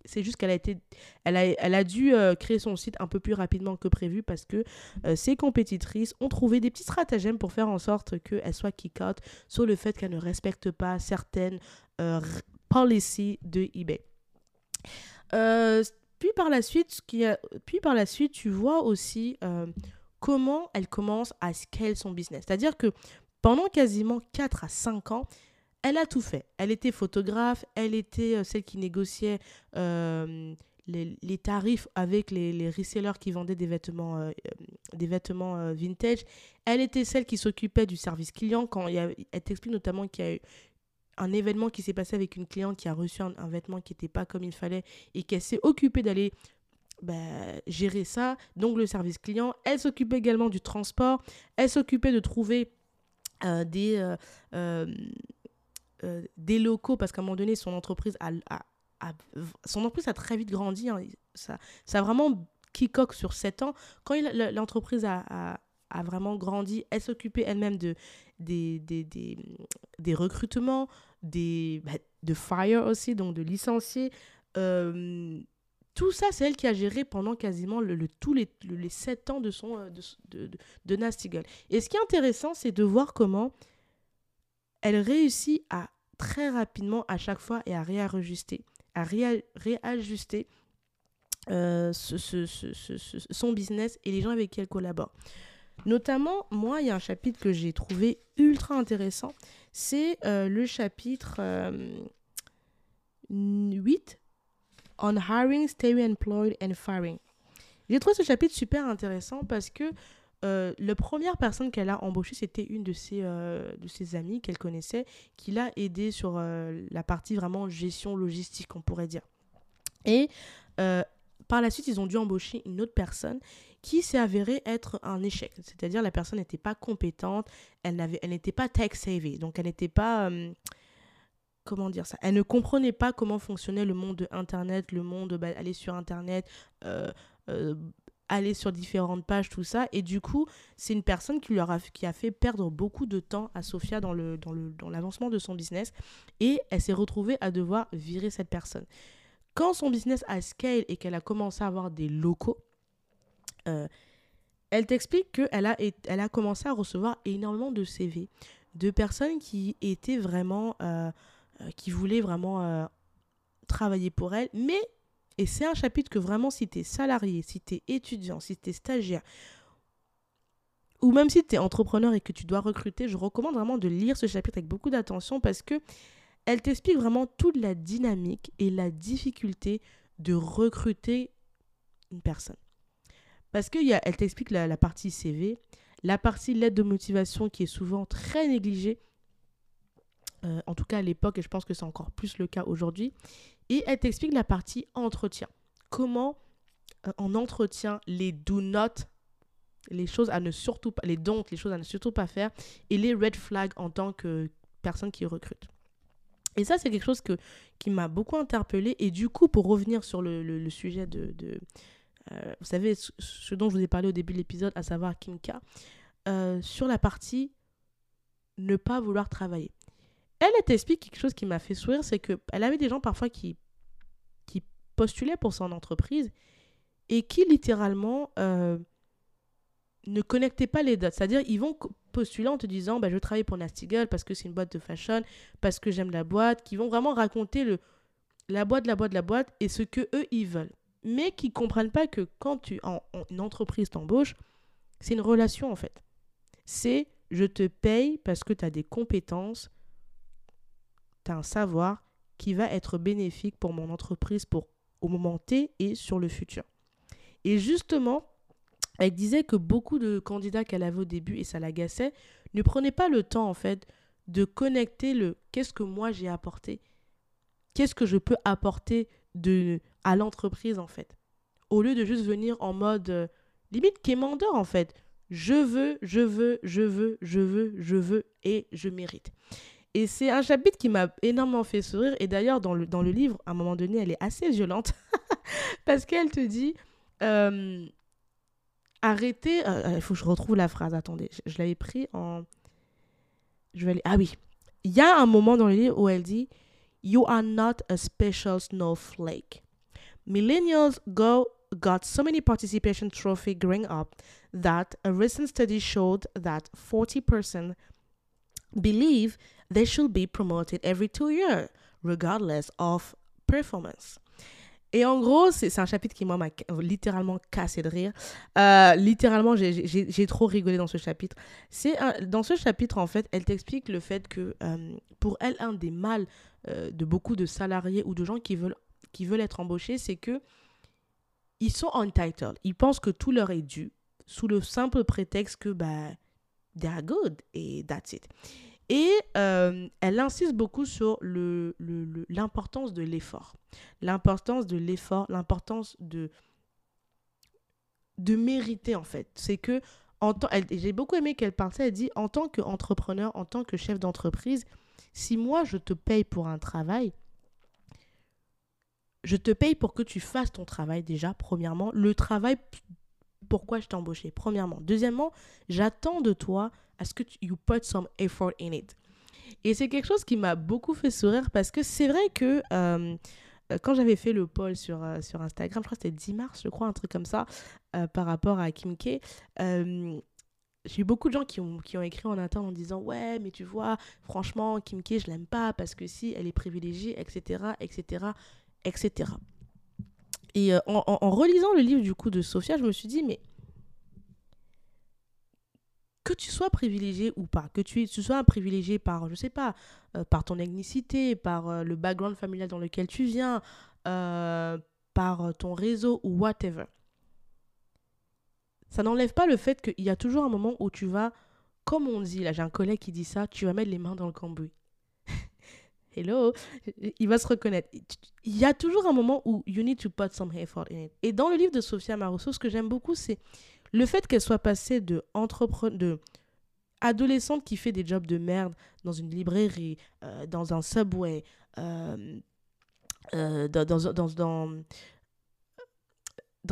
c'est juste qu'elle a été elle a, elle a dû euh, créer son site un peu plus rapidement que prévu parce que euh, ses compétitrices ont trouvé des petits stratagèmes pour faire en sorte qu'elle soit kick-out sur le fait qu'elle ne respecte pas certaines euh, policies de eBay. puis par la suite, puis par la suite, tu vois aussi comment elle commence à scale son business. C'est-à-dire que pendant quasiment 4 à 5 ans, elle a tout fait. Elle était photographe, elle était euh, celle qui négociait euh, les, tarifs avec les, resellers qui vendaient des vêtements, euh, des vêtements vintage. Elle était celle qui s'occupait du service client quand elle t'explique notamment qu'il y a eu un événement qui s'est passé avec une cliente qui a reçu un, vêtement qui n'était pas comme il fallait et qu'elle s'est occupée d'aller bah, gérer ça, donc le service client. Elle s'occupait également du transport, elle s'occupait de trouver des, des locaux parce qu'à un moment donné, son entreprise a, son entreprise a très vite grandi. Hein. Ça, ça a vraiment quicoque sur 7 ans. Quand l'entreprise a, a, vraiment grandi, elle s'occupait elle-même de, des, des, des, des, recrutements, des, bah, de fire aussi, donc de licenciés. Euh, tout ça, c'est elle qui a géré pendant quasiment le, tous les, les 7 ans de, son, euh, de, de, de, de Nastigal. Et ce qui est intéressant, c'est de voir comment elle réussit à très rapidement à chaque fois et à réajuster, euh, son business et les gens avec qui elle collabore. Notamment, moi, il y a un chapitre que j'ai trouvé ultra intéressant. C'est euh, le chapitre 8 euh, On Hiring, Staying Employed and Firing. J'ai trouvé ce chapitre super intéressant parce que la première personne qu'elle a embauchée, c'était une de ses, de ses amies qu'elle connaissait, qui l'a aidée sur la partie vraiment gestion logistique, on pourrait dire. Et par la suite, ils ont dû embaucher une autre personne qui s'est avérée être un échec. C'est-à-dire la personne n'était pas compétente, elle n'était pas tech savvy, donc elle n'était pas, euh, comment dire ça, elle ne comprenait pas comment fonctionnait le monde de Internet, le monde, bah, aller sur Internet, euh, euh, aller sur différentes pages, tout ça. Et du coup, c'est une personne qui, leur a, qui a fait perdre beaucoup de temps à Sophia dans, le, dans, le, dans l'avancement de son business. Et elle s'est retrouvée à devoir virer cette personne. Quand son business a scale et qu'elle a commencé à avoir des locaux, euh, elle t'explique qu'elle a, elle a commencé à recevoir énormément de CV de personnes qui étaient vraiment, euh, euh, qui voulaient vraiment travailler pour elle. Mais, et c'est un chapitre que vraiment si tu es salarié, si tu es étudiant, si tu es stagiaire, ou même si tu es entrepreneur et que tu dois recruter, je recommande vraiment de lire ce chapitre avec beaucoup d'attention parce que elle t'explique vraiment toute la dynamique et la difficulté de recruter une personne. Parce qu'elle t'explique la, partie CV, la partie lettre de motivation qui est souvent très négligée, euh, en tout cas à l'époque, et je pense que c'est encore plus le cas aujourd'hui. Et elle t'explique la partie entretien. Comment euh, en entretien, les do not, les choses à ne surtout pas, les don't, les choses à ne surtout pas faire, et les red flags en tant que personne qui recrute. Et ça, c'est quelque chose que, qui m'a beaucoup interpellée. Et du coup, pour revenir sur le, sujet de... de euh, vous savez, ce, dont je vous ai parlé au début de l'épisode, à savoir Kimka, euh, sur la partie ne pas vouloir travailler. Elle, elle t'explique quelque chose qui m'a fait sourire, c'est qu'elle avait des gens parfois qui, qui postulaient pour son entreprise et qui littéralement euh, ne connectaient pas les dates. C'est-à-dire, ils vont postuler en te disant bah, je travaille pour Nastigal parce que c'est une boîte de fashion, parce que j'aime la boîte, qui vont vraiment raconter le, la boîte, la boîte, la boîte et ce que eux ils veulent. Mais qui comprennent pas que quand tu en, une entreprise t'embauche, c'est une relation en fait. C'est je te paye parce que tu as des compétences, tu un savoir qui va être bénéfique pour mon entreprise pour au moment T et sur le futur. Et justement, elle disait que beaucoup de candidats qu'elle avait au début, et ça l'agaçait, ne prenaient pas le temps, en fait, de connecter le qu'est-ce que moi j'ai apporté, qu'est-ce que je peux apporter de, à l'entreprise, en fait? Au lieu de juste venir en mode euh, limite quémandeur, en fait. Je veux, je veux, je veux, je veux, je veux, et je mérite. Et c'est un chapitre qui m'a énormément fait sourire. Et d'ailleurs, dans le, dans le livre, à un moment donné, elle est assez violente. parce qu'elle te dit. Euh, arrêtez. Euh, euh, il faut que je retrouve la phrase. Attendez, je, l'avais pris en. Je vais aller. Ah oui. Il y a un moment dans le livre où elle dit You are not a special snowflake. Millennials go got so many participation trophy growing up that a recent study showed that 40% believe they should be promoted every two years, regardless of performance. Et en gros, c'est un chapitre qui, m'a littéralement cassé de rire. Euh, littéralement, j'ai trop rigolé dans ce chapitre. C'est Dans ce chapitre, en fait, elle t'explique le fait que, euh, pour elle, un des mal euh, de beaucoup de salariés ou de gens qui veulent, qui veulent être embauchés, c'est que ils sont entitled. Ils pensent que tout leur est dû, sous le simple prétexte que, bah, they're good, et that's it. Et euh, elle insiste beaucoup sur l'importance le, le, de l'effort. L'importance de l'effort, l'importance de, de mériter, en fait. C'est que, j'ai beaucoup aimé qu'elle parle elle dit, en tant qu'entrepreneur, en tant que chef d'entreprise, si moi je te paye pour un travail, je te paye pour que tu fasses ton travail déjà, premièrement. Le travail, pourquoi je t'ai embauché, premièrement. Deuxièmement, j'attends de toi à ce que tu you put some effort in it. Et c'est quelque chose qui m'a beaucoup fait sourire parce que c'est vrai que euh, quand j'avais fait le poll sur, euh, sur Instagram, je crois que c'était 10 mars, je crois, un truc comme ça, euh, par rapport à Kim K, j'ai eu beaucoup de gens qui ont, qui ont écrit en interne en disant Ouais, mais tu vois, franchement, Kim K, je l'aime pas parce que si, elle est privilégiée, etc., etc etc. Et euh, en, relisant le livre du coup de Sophia, je me suis dit, mais que tu sois privilégié ou pas, que tu, sois privilégié par, je sais pas, euh, par ton ethnicité, par euh, le background familial dans lequel tu viens, par ton réseau ou whatever, ça n'enlève pas le fait qu'il y a toujours un moment où tu vas, comme on dit, là j'ai un collègue qui dit ça, tu vas mettre les mains dans le cambouis hello, il va se reconnaître. Il y a toujours un moment où you need to put some effort in it. Et dans le livre de Sophia Marosso, ce que j'aime beaucoup, c'est le fait qu'elle soit passée de entrepreneur, de adolescente qui fait des jobs de merde dans une librairie, euh, dans un subway, euh, euh, dans,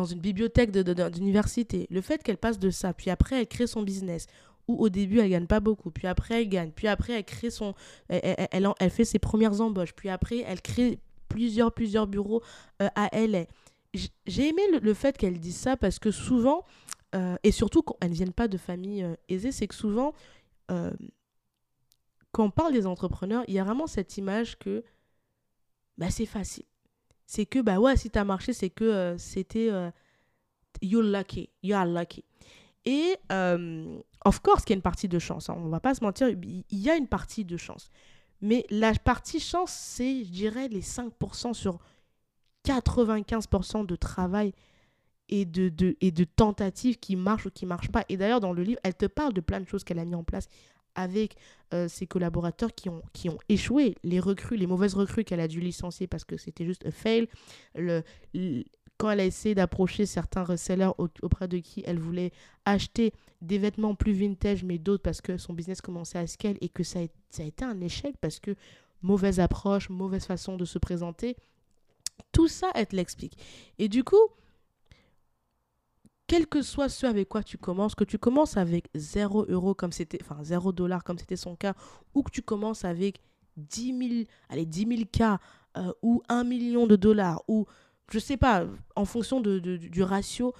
une bibliothèque d'université. Le fait qu'elle passe de ça, puis après elle crée son business, où au début elle gagne pas beaucoup, puis après elle gagne, puis après elle crée son, elle, elle, fait ses premières embauches, puis après elle crée plusieurs plusieurs bureaux euh, à LA. J'ai aimé le, fait qu'elle dise ça parce que souvent, euh, et surtout quand elles ne viennent pas de familles euh, aisées, c'est que souvent, quand on parle des entrepreneurs, il y a vraiment cette image que bah, c'est facile. C'est que, bah ouais, si tu as marché, c'est que c'était you're lucky, you are lucky. Et, euh, of course, qu'il y a une partie de chance. Hein. On va pas se mentir, il y a une partie de chance. Mais la partie chance, c'est, je dirais, les 5% sur 95% de travail et de, tentatives qui marchent ou qui ne marchent pas. Et d'ailleurs, dans le livre, elle te parle de plein de choses qu'elle a mis en place avec euh, ses collaborateurs qui ont, échoué, les recrues, les mauvaises recrues qu'elle a dû licencier parce que c'était juste un fail, quand elle a essayé d'approcher certains resellers auprès de qui elle voulait acheter des vêtements plus vintage, mais d'autres parce que son business commençait à scale et que ça a, été un échec parce que mauvaise approche, mauvaise façon de se présenter, tout ça, elle l'explique. Et du coup, quel que soit ce avec quoi tu commences, que tu commences avec 0 euros comme c'était, enfin 0 dollars comme c'était son cas, ou que tu commences avec 10 000, allez, 10 000 cas, ou 1 million de dollars, ou je sais pas, en fonction de, du ratio,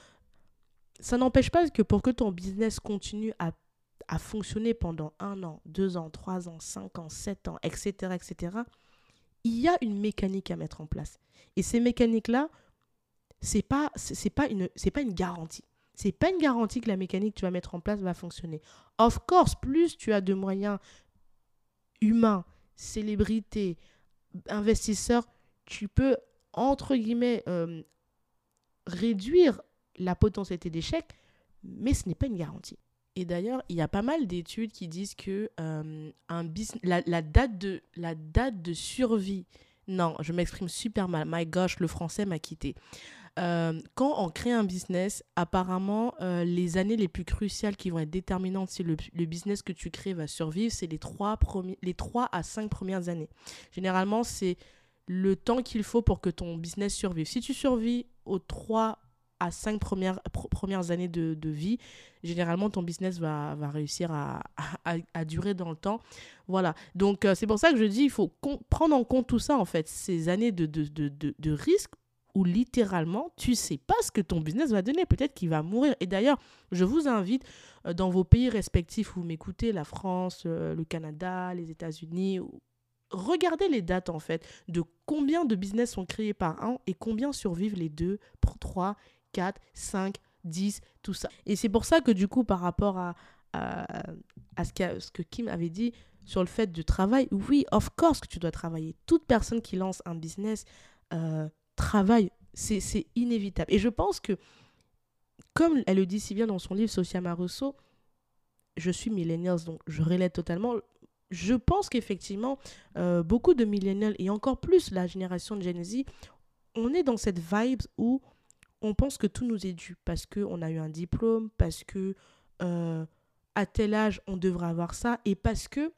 ça n'empêche pas que pour que ton business continue à, à, fonctionner pendant un an, deux ans, trois ans, cinq ans, sept ans, etc., etc., il y a une mécanique à mettre en place. Et ces mécaniques-là, c'est pas pas une c'est pas une garantie. C'est pas une garantie que la mécanique que tu vas mettre en place va fonctionner. Of course, plus tu as de moyens humains, célébrités, investisseurs, tu peux entre guillemets, euh, réduire la potentialité d'échec, mais ce n'est pas une garantie. Et d'ailleurs, il y a pas mal d'études qui disent que euh, un la, la, date de, la date de survie, non, je m'exprime super mal, my gosh, le français m'a quitté. Euh, quand on crée un business, apparemment, les années les plus cruciales qui vont être déterminantes si le, le business que tu crées va survivre, c'est les, trois les 3 à 5 premières années. Généralement, c'est le temps qu'il faut pour que ton business survive. Si tu survis aux 3 à 5 premières, premières années de, vie, généralement ton business va, réussir à, durer dans le temps. Voilà. Donc euh, c'est pour ça que je dis, il faut prendre en compte tout ça en fait, ces années de, de, de risque où littéralement tu sais pas ce que ton business va donner. Peut-être qu'il va mourir. Et d'ailleurs, je vous invite euh, dans vos pays respectifs où vous m'écoutez, la France, euh, le Canada, les États-Unis, regardez les dates en fait de combien de business sont créés par an et combien survivent les deux, 3, 4, 5, 10, tout ça. Et c'est pour ça que du coup, par rapport à, à, ce, ce que Kim avait dit sur le fait du travail, oui, of course que tu dois travailler. Toute personne qui lance un business euh, travaille, c'est inévitable. Et je pense que, comme elle le dit si bien dans son livre Socia Rousseau, je suis millennials, donc je relève totalement je pense qu'effectivement, euh, beaucoup de millennials et encore plus la génération de Gen Z, on est dans cette vibe où on pense que tout nous est dû parce qu'on a eu un diplôme, parce que euh, à tel âge on devrait avoir ça et parce que,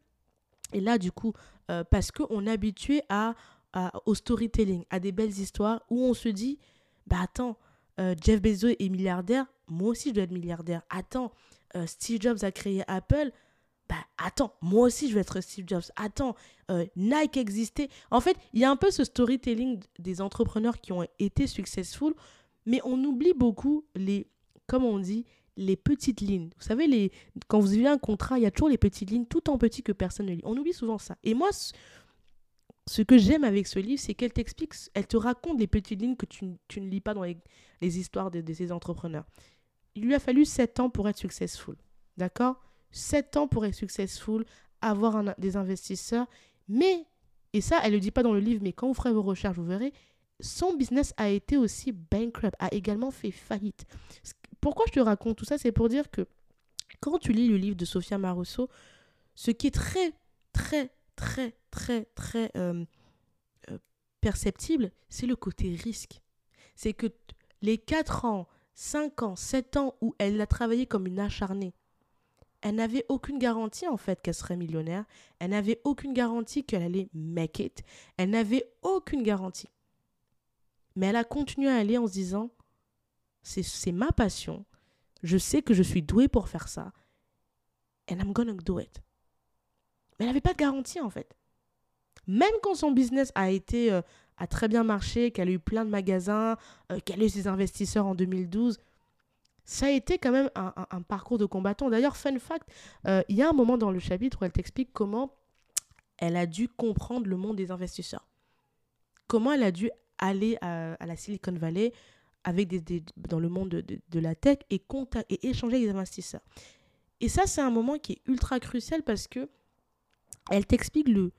et là du coup, euh, parce qu'on est habitué à, au storytelling, à des belles histoires où on se dit, bah attends, Jeff Bezos est milliardaire, moi aussi je dois être milliardaire. Attends, Steve Jobs a créé Apple, bah attends, moi aussi je vais être Steve Jobs. Attends, euh, Nike existait. En fait, il y a un peu ce storytelling des entrepreneurs qui ont été successful, mais on oublie beaucoup les, comme on dit, les petites lignes. Vous savez, les, quand vous avez un contrat, il y a toujours les petites lignes, tout en petit que personne ne lit. On oublie souvent ça. Et moi, ce que j'aime avec ce livre, c'est qu'elle t'explique, elle te raconte les petites lignes que tu, ne lis pas dans les, les histoires de, de, ces entrepreneurs. Il lui a fallu 7 ans pour être successful. D'accord? 7 ans pour être successful, avoir des investisseurs. Mais, et ça, elle ne le dit pas dans le livre, mais quand vous ferez vos recherches, vous verrez, son business a été aussi bankrupt, a également fait faillite. Pourquoi je te raconte tout ça? C'est pour dire que quand tu lis le livre de Sofia Marosso, ce qui est très, très, très, très, très euh, euh, perceptible, c'est le côté risque. C'est que les 4 ans, 5 ans, 7 ans où elle a travaillé comme une acharnée, elle n'avait aucune garantie en fait qu'elle serait millionnaire. Elle n'avait aucune garantie qu'elle allait make it. Elle n'avait aucune garantie. Mais elle a continué à aller en se disant, c'est ma passion. Je sais que je suis douée pour faire ça. And I'm gonna do it. Mais elle n'avait pas de garantie en fait. Même quand son business a été euh, a très bien marché, qu'elle a eu plein de magasins, euh, qu'elle a eu ses investisseurs en 2012, ça a été quand même un, parcours de combattant. D'ailleurs, fun fact, euh, il y a un moment dans le chapitre où elle t'explique comment elle a dû comprendre le monde des investisseurs. Comment elle a dû aller à, la Silicon Valley avec des, dans le monde de, la tech et, échanger avec les investisseurs. Et ça, c'est un moment qui est ultra crucial parce que elle t'explique le,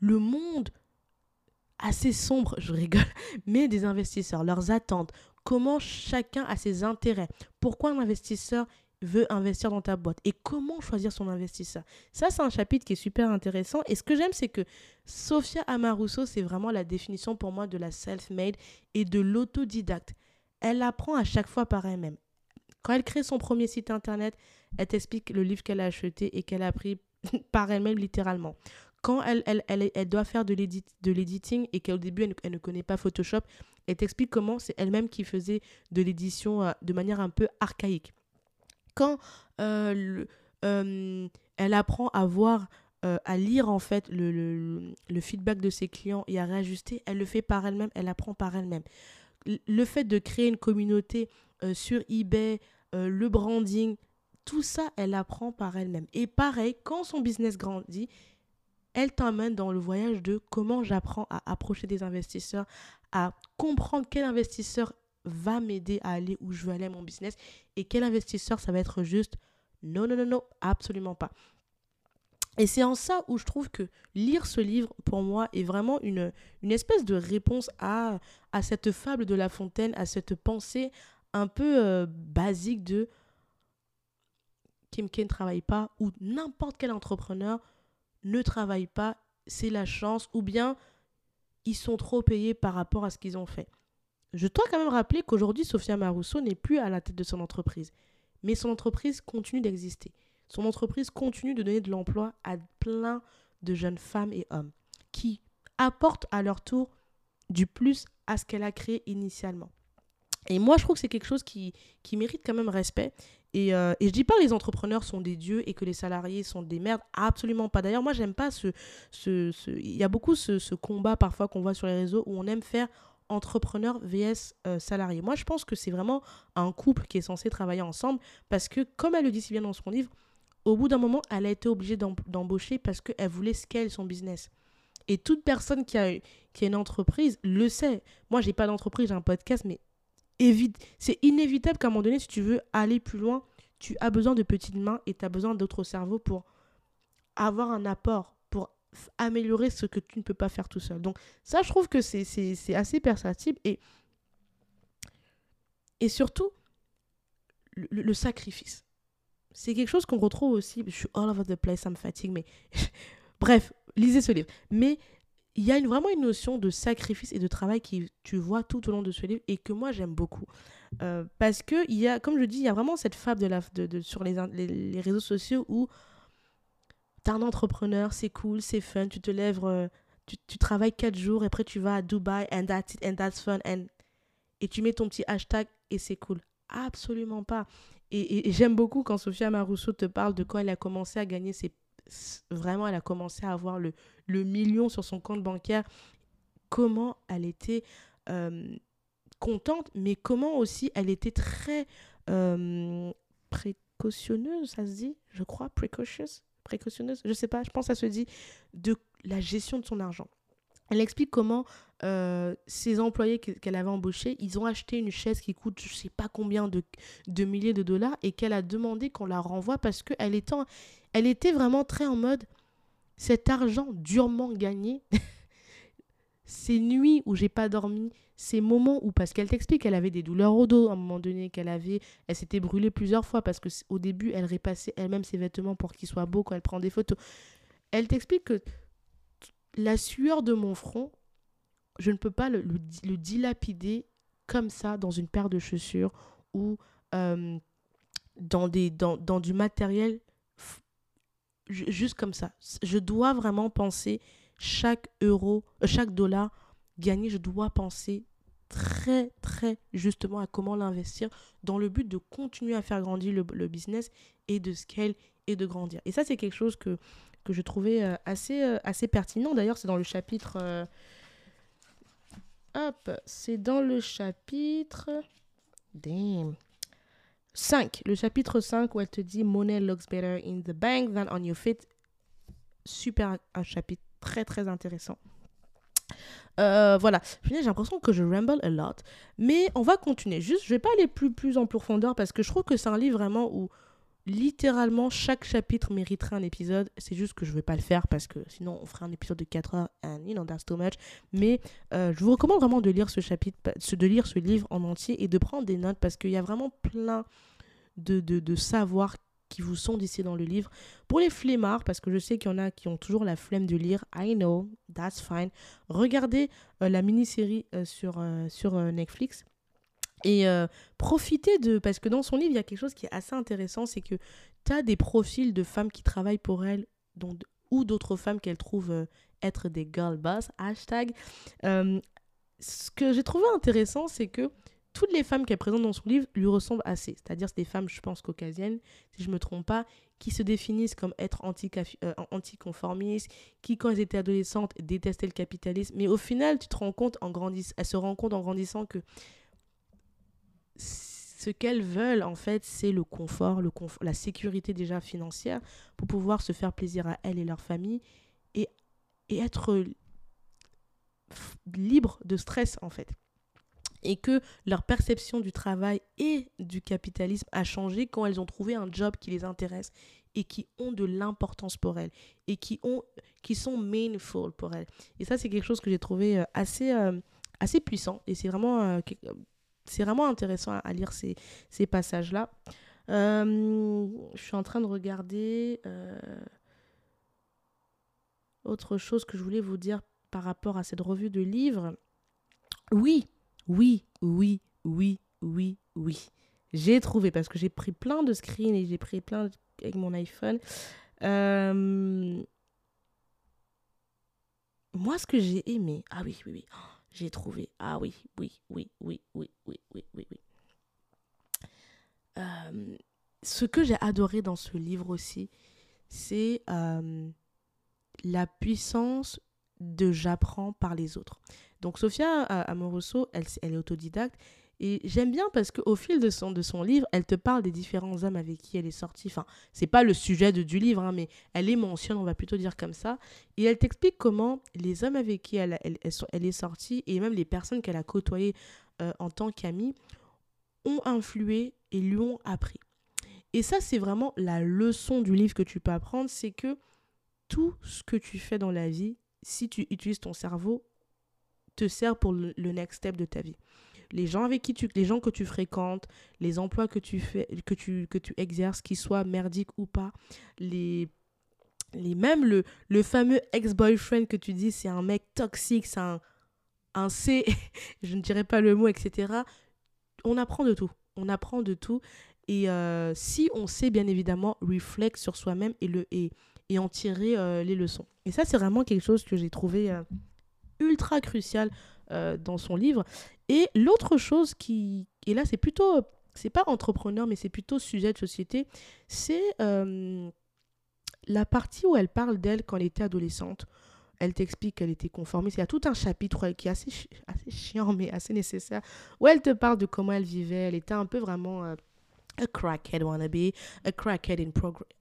le monde assez sombre, je rigole, mais des investisseurs, leurs attentes, comment chacun a ses intérêts, pourquoi un investisseur veut investir dans ta boîte et comment choisir son investisseur. Ça, c'est un chapitre qui est super intéressant. Et ce que j'aime, c'est que Sophia Amaruso, c'est vraiment la définition pour moi de la self-made et de l'autodidacte. Elle apprend à chaque fois par elle-même. Quand elle crée son premier site internet, elle t'explique le livre qu'elle a acheté et qu'elle a pris par elle-même littéralement quand elle, elle, elle, elle doit faire de l'éditing et qu'au début, elle, ne connaît pas Photoshop, elle t'explique comment c'est elle-même qui faisait de l'édition euh, de manière un peu archaïque. Quand euh, euh, elle apprend à voir, à lire en fait le, le, le, feedback de ses clients et à réajuster, elle le fait par elle-même, elle apprend par elle-même. Le fait de créer une communauté sur eBay, le branding, tout ça, elle apprend par elle-même. Et pareil, quand son business grandit, elle t'emmène dans le voyage de comment j'apprends à approcher des investisseurs, à comprendre quel investisseur va m'aider à aller où je veux aller mon business et quel investisseur ça va être juste non, non, non, non, absolument pas. Et c'est en ça où je trouve que lire ce livre, pour moi, est vraiment une, une espèce de réponse à, à cette fable de La Fontaine, à cette pensée un peu euh, basique de Kim K ne travaille pas ou n'importe quel entrepreneur ne travaillent pas, c'est la chance, ou bien ils sont trop payés par rapport à ce qu'ils ont fait. Je dois quand même rappeler qu'aujourd'hui, Sophia Marousseau n'est plus à la tête de son entreprise, mais son entreprise continue d'exister. Son entreprise continue de donner de l'emploi à plein de jeunes femmes et hommes qui apportent à leur tour du plus à ce qu'elle a créé initialement. Et moi, je trouve que c'est quelque chose qui, qui mérite quand même respect. Et, euh, et je dis pas que les entrepreneurs sont des dieux et que les salariés sont des merdes. Absolument pas. D'ailleurs, moi, j'aime pas ce. ce, ce... Il y a beaucoup ce, ce combat parfois qu'on voit sur les réseaux où on aime faire entrepreneur vs euh, salarié. Moi, je pense que c'est vraiment un couple qui est censé travailler ensemble parce que, comme elle le dit si bien dans son livre, au bout d'un moment, elle a été obligée d'embaucher parce qu'elle voulait scale son business. Et toute personne qui a, qui a une entreprise le sait. Moi, j'ai pas d'entreprise, j'ai un podcast, mais c'est inévitable qu'à un moment donné, si tu veux aller plus loin, tu as besoin de petites mains et tu as besoin d'autres cerveaux pour avoir un apport, pour améliorer ce que tu ne peux pas faire tout seul. Donc ça, je trouve que c'est assez perceptible et, et surtout, le, sacrifice. c'est quelque chose qu'on retrouve aussi. Je suis all over the place, ça me fatigue, mais bref, lisez ce livre. Mais il y a une, vraiment une notion de sacrifice et de travail qui tu vois tout au long de ce livre et que moi j'aime beaucoup. Euh, parce que, il y a, comme je dis, il y a vraiment cette fable de la, de, sur les, les, réseaux sociaux où tu es un entrepreneur, c'est cool, c'est fun, tu te lèves, euh, tu, tu, travailles 4 jours, et après tu vas à Dubaï, and that's it, and that's fun, and, et tu mets ton petit hashtag et c'est cool. Absolument pas. Et, et, j'aime beaucoup quand Sophia Marousseau te parle de quand elle a commencé à gagner ses vraiment, elle a commencé à avoir le, million sur son compte bancaire. Comment elle était contente, mais comment aussi elle était très précautionneuse, ça se dit, je crois, précautionneuse, précautionneuse, je sais pas, je pense que ça se dit, de la gestion de son argent. Elle explique comment euh, ses employés qu'elle avait embauchés, ils ont acheté une chaise qui coûte je sais pas combien de, milliers de dollars et qu'elle a demandé qu'on la renvoie parce qu'elle était, elle était vraiment très en mode cet argent durement gagné, ces nuits où j'ai pas dormi, ces moments où, parce qu'elle t'explique qu'elle avait des douleurs au dos à un moment donné, qu'elle avait, elle s'était brûlée plusieurs fois parce que au début, elle répassait elle-même ses vêtements pour qu'ils soient beaux quand elle prend des photos. Elle t'explique que la sueur de mon front, je ne peux pas le, le, dilapider comme ça dans une paire de chaussures ou euh, dans, du matériel juste comme ça. Je dois vraiment penser chaque euro, euh, chaque dollar gagné, je dois penser très, très justement à comment l'investir dans le but de continuer à faire grandir le, business et de scale et de grandir. Et ça, c'est quelque chose que, que je trouvais euh, assez, euh, assez pertinent. D'ailleurs, c'est dans le chapitre... hop, c'est dans le chapitre... Damn. 5, le chapitre 5 où elle te dit Money looks better in the bank than on your feet. Super, un chapitre très très intéressant. Euh, voilà, j'ai l'impression que je ramble a lot, mais on va continuer. Juste, je vais pas aller plus, plus en profondeur parce que je trouve que c'est un livre vraiment où littéralement chaque chapitre mériterait un épisode. C'est juste que je vais pas le faire parce que sinon on ferait un épisode de 4 heures and know that's too much. Mais euh, je vous recommande vraiment de lire ce chapitre, de lire ce livre en entier et de prendre des notes parce qu'il y a vraiment plein de, savoirs qui vous sont d'ici dans le livre. Pour les flemmards, parce que je sais qu'il y en a qui ont toujours la flemme de lire, I know, that's fine. Regardez euh, la mini-série euh, sur, sur Netflix. Et profitez de... Parce que dans son livre, il y a quelque chose qui est assez intéressant, c'est que tu as des profils de femmes qui travaillent pour elle, donc, ou d'autres femmes qu'elle trouve être des girl boss, hashtag. ce que j'ai trouvé intéressant, c'est que toutes les femmes qu'elle présente dans son livre lui ressemblent assez. C'est-à-dire, c'est des femmes, je pense, caucasiennes, si je ne me trompe pas, qui se définissent comme être euh, anticonformistes, qui, quand elles étaient adolescentes, détestaient le capitalisme. Mais au final, tu te rends compte, en grandissant, elles se rendent compte en grandissant que ce qu'elles veulent, en fait, c'est le confort, le la sécurité déjà financière pour pouvoir se faire plaisir à elles et leur famille et, et être libre de stress, en fait et que leur perception du travail et du capitalisme a changé quand elles ont trouvé un job qui les intéresse et qui ont de l'importance pour elles et qui, ont, qui sont meaningful pour elles. Et ça, c'est quelque chose que j'ai trouvé euh, assez, euh, assez puissant et c'est vraiment, euh, c'est vraiment intéressant à, lire ces, passages-là. je suis en train de regarder autre chose que je voulais vous dire par rapport à cette revue de livres. Oui, oui, oui, oui, oui, oui. J'ai trouvé parce que j'ai pris plein de screens et j'ai pris plein avec mon iPhone. Euh, moi, ce que j'ai aimé, ah oui, oui, oui, j'ai trouvé, ah oui, oui, oui, oui, oui, oui, oui, oui, oui. Euh, ce que j'ai adoré dans ce livre aussi, c'est euh, la puissance de j'apprends par les autres. Donc Sophia Amoroso, elle, elle est autodidacte. Et j'aime bien parce qu'au fil de son, de son livre, elle te parle des différents hommes avec qui elle est sortie. Enfin, c'est pas le sujet de, du livre, hein, mais elle les mentionne, on va plutôt dire comme ça. Et elle t'explique comment les hommes avec qui elle, elle, est sortie et même les personnes qu'elle a côtoyées euh, en tant qu'amie ont influé et lui ont appris. Et ça, c'est vraiment la leçon du livre que tu peux apprendre, c'est que tout ce que tu fais dans la vie, si tu utilises ton cerveau, te sert pour le, next step de ta vie. Les gens avec qui tu, les gens que tu fréquentes, les emplois que tu fais, que tu, que tu exerces, qu'ils soient merdiques ou pas, les, les même le, le fameux ex-boyfriend que tu dis c'est un mec toxique, c'est un, un C, je ne dirais pas le mot, etc. On apprend de tout. On apprend de tout. Et euh, si on sait bien évidemment reflect sur soi-même et, et, et en tirer euh, les leçons. Et ça, c'est vraiment quelque chose que j'ai trouvé euh, ultra crucial dans son livre. Et l'autre chose qui, et là, c'est plutôt, c'est pas entrepreneur, mais c'est plutôt sujet de société, c'est la partie où elle parle d'elle quand elle était adolescente. Elle t'explique qu'elle était conformiste. Il y a tout un chapitre qui est assez, assez chiant, mais assez nécessaire, où elle te parle de comment elle vivait. Elle était un peu vraiment a crackhead wannabe, a crackhead in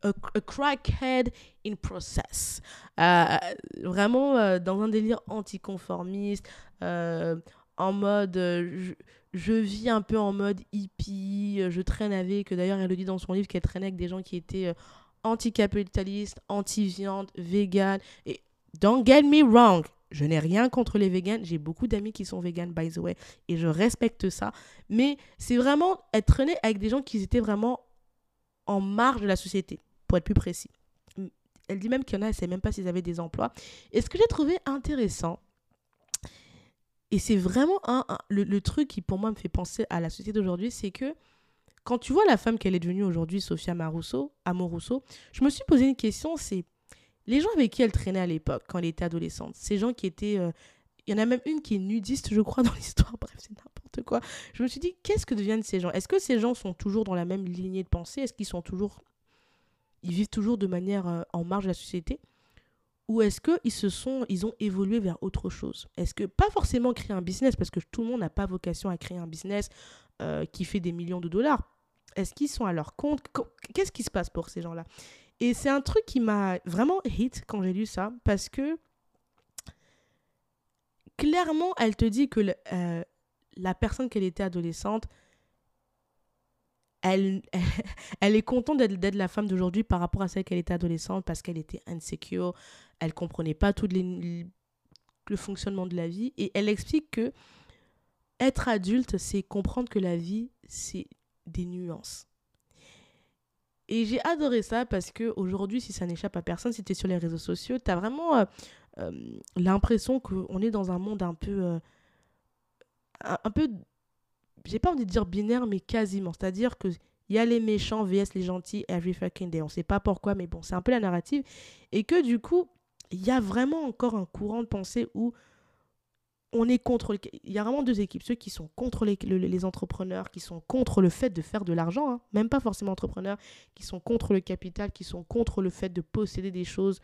a, crackhead in process. Euh, vraiment euh, dans un délire anticonformiste, euh, en mode je, je, vis un peu en mode hippie, je traîne avec, d'ailleurs elle le dit dans son livre qu'elle traînait avec des gens qui étaient anticapitalistes, anti-viande, vegan. Et don't get me wrong, je n'ai rien contre les végans. J'ai beaucoup d'amis qui sont véganes, by the way, et je respecte ça. Mais c'est vraiment être né avec des gens qui étaient vraiment en marge de la société, pour être plus précis. Elle dit même qu'il y en a, elle ne sait même pas s'ils avaient des emplois. Et ce que j'ai trouvé intéressant, et c'est vraiment un, le, truc qui pour moi me fait penser à la société d'aujourd'hui, c'est que quand tu vois la femme qu'elle est devenue aujourd'hui, Sophia Marousseau, Amoruso, je me suis posé une question, c'est les gens avec qui elle traînait à l'époque, quand elle était adolescente, ces gens qui étaient... Euh, il y en a même une qui est nudiste, je crois, dans l'histoire. Bref, c'est n'importe quoi. Je me suis dit, qu'est-ce que deviennent ces gens? Est-ce que ces gens sont toujours dans la même lignée de pensée? Est-ce qu'ils sont toujours... Ils vivent toujours de manière euh, en marge de la société? Ou est-ce qu'ils se sont, ils ont évolué vers autre chose? Est-ce que, pas forcément créer un business, parce que tout le monde n'a pas vocation à créer un business euh, qui fait des millions de dollars. Est-ce qu'ils sont à leur compte? Qu'est-ce qui se passe pour ces gens-là? Et c'est un truc qui m'a vraiment hit quand j'ai lu ça, parce que clairement, elle te dit que euh, la personne qu'elle était adolescente, elle, elle, est contente d'être la femme d'aujourd'hui par rapport à celle qu'elle était adolescente parce qu'elle était insecure, elle comprenait pas tout les, le fonctionnement de la vie et elle explique que être adulte, c'est comprendre que la vie, c'est des nuances. Et j'ai adoré ça parce que aujourd'hui, si ça n'échappe à personne, si tu es sur les réseaux sociaux, tu as vraiment euh, euh, l'impression qu'on est dans un monde un peu. Euh, un, peu. J'ai pas envie de dire binaire, mais quasiment. C'est-à-dire qu'il y a les méchants vs les gentils every fucking day. On sait pas pourquoi, mais bon, c'est un peu la narrative. Et que du coup, il y a vraiment encore un courant de pensée où on est contre. Il y a vraiment deux équipes. Ceux qui sont contre les, les entrepreneurs, qui sont contre le fait de faire de l'argent, hein. même pas forcément entrepreneurs, qui sont contre le capital, qui sont contre le fait de posséder des choses,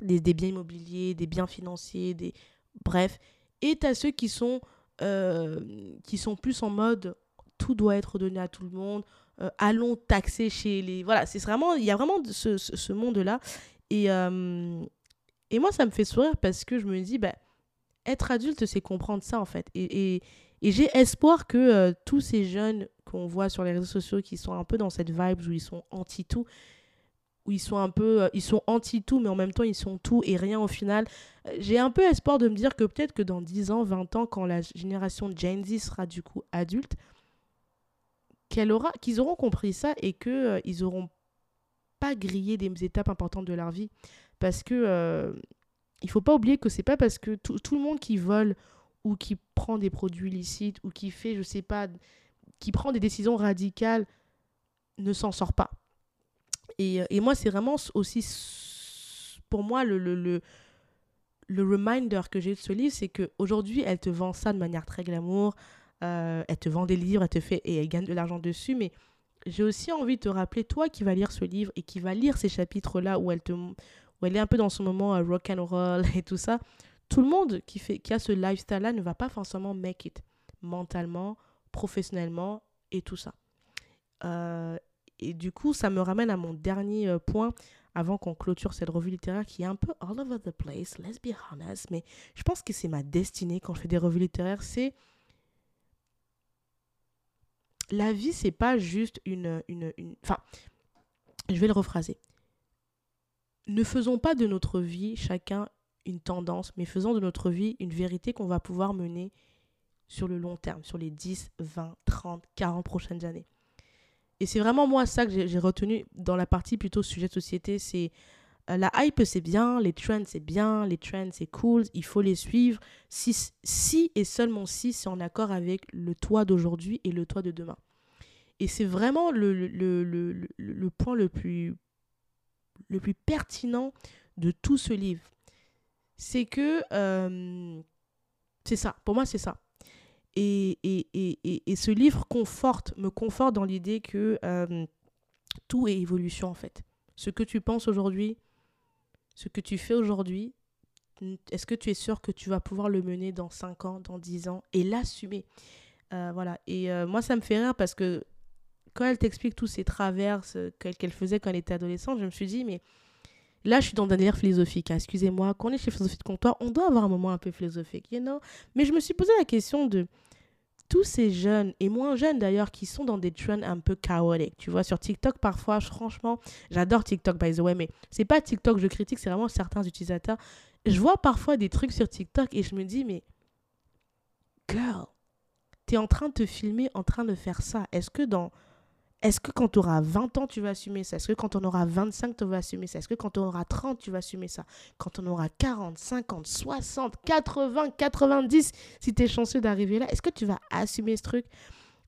des, biens immobiliers, des biens financiers, des bref. Et tu as ceux qui sont, euh, qui sont plus en mode tout doit être donné à tout le monde, euh, allons taxer chez les. Voilà, c'est vraiment. Il y a vraiment ce, ce, monde-là. Et, euh, et moi, ça me fait sourire parce que je me dis, bah être adulte, c'est comprendre ça, en fait. Et, et, j'ai espoir que euh, tous ces jeunes qu'on voit sur les réseaux sociaux qui sont un peu dans cette vibe où ils sont anti-tout, où ils sont un peu, euh, ils sont anti-tout, mais en même temps, ils sont tout et rien au final. Euh, j'ai un peu espoir de me dire que peut-être que dans 10 ans, 20 ans, quand la génération Gen Z sera du coup adulte, qu'elle aura, qu'ils auront compris ça et qu'ils ils auront pas grillé des étapes importantes de leur vie. Parce que il faut pas oublier que c'est pas parce que tout, le monde qui vole ou qui prend des produits illicites ou qui fait, je sais pas, qui prend des décisions radicales ne s'en sort pas. Et, et moi, c'est vraiment aussi, pour moi, le, le, le, le reminder que j'ai de ce livre, c'est qu'aujourd'hui, elle te vend ça de manière très glamour. Euh, elle te vend des livres, elle te fait et elle gagne de l'argent dessus. Mais j'ai aussi envie de te rappeler, toi qui vas lire ce livre et qui va lire ces chapitres-là où elle te où elle est un peu dans son moment euh, rock and roll et tout ça, tout le monde qui, fait, qui a ce lifestyle-là ne va pas forcément make it mentalement, professionnellement et tout ça. Euh, et du coup, ça me ramène à mon dernier euh, point avant qu'on clôture cette revue littéraire qui est un peu all over the place, let's be honest, mais je pense que c'est ma destinée quand je fais des revues littéraires, c'est la vie, c'est pas juste une, une, une... Enfin, je vais le rephraser ne faisons pas de notre vie chacun une tendance, mais faisons de notre vie une vérité qu'on va pouvoir mener sur le long terme, sur les 10, 20, 30, 40 prochaines années. Et c'est vraiment moi ça que j'ai retenu dans la partie plutôt sujet de société, c'est euh, la hype c'est bien, les trends c'est bien, les trends c'est cool, il faut les suivre, si, si et seulement si c'est en accord avec le toi d'aujourd'hui et le toi de demain. Et c'est vraiment le, le, le, le, point le plus, le plus pertinent de tout ce livre. C'est que... Euh, c'est ça, pour moi c'est ça. Et, et, et, et, ce livre conforte, me conforte dans l'idée que euh, tout est évolution en fait. Ce que tu penses aujourd'hui, ce que tu fais aujourd'hui, est-ce que tu es sûr que tu vas pouvoir le mener dans 5 ans, dans 10 ans et l'assumer? Euh, Voilà. Et moi, ça me fait rire parce que quand elle t'explique tous ces traverses qu'elle faisait quand elle était adolescente, je me suis dit, mais là, je suis dans un délire philosophique. Hein. Excusez-moi, quand on est chez Philosophie de Comptoir, on doit avoir un moment un peu philosophique, you know? Mais je me suis posé la question de tous ces jeunes, et moins jeunes d'ailleurs, qui sont dans des trends un peu chaotiques. Tu vois, sur TikTok, parfois, franchement, j'adore TikTok, by the way, mais c'est pas TikTok que je critique, c'est vraiment certains utilisateurs. Je vois parfois des trucs sur TikTok et je me dis, mais girl, t'es en train de te filmer en train de faire ça. Est-ce que dans est-ce que quand tu auras 20 ans, tu vas assumer ça? Est-ce que quand on aura 25, tu vas assumer ça? Est-ce que quand on aura 30, tu vas assumer ça? Quand on aura 40, 50, 60, 80, 90, si tu es chanceux d'arriver là, est-ce que tu vas assumer ce truc?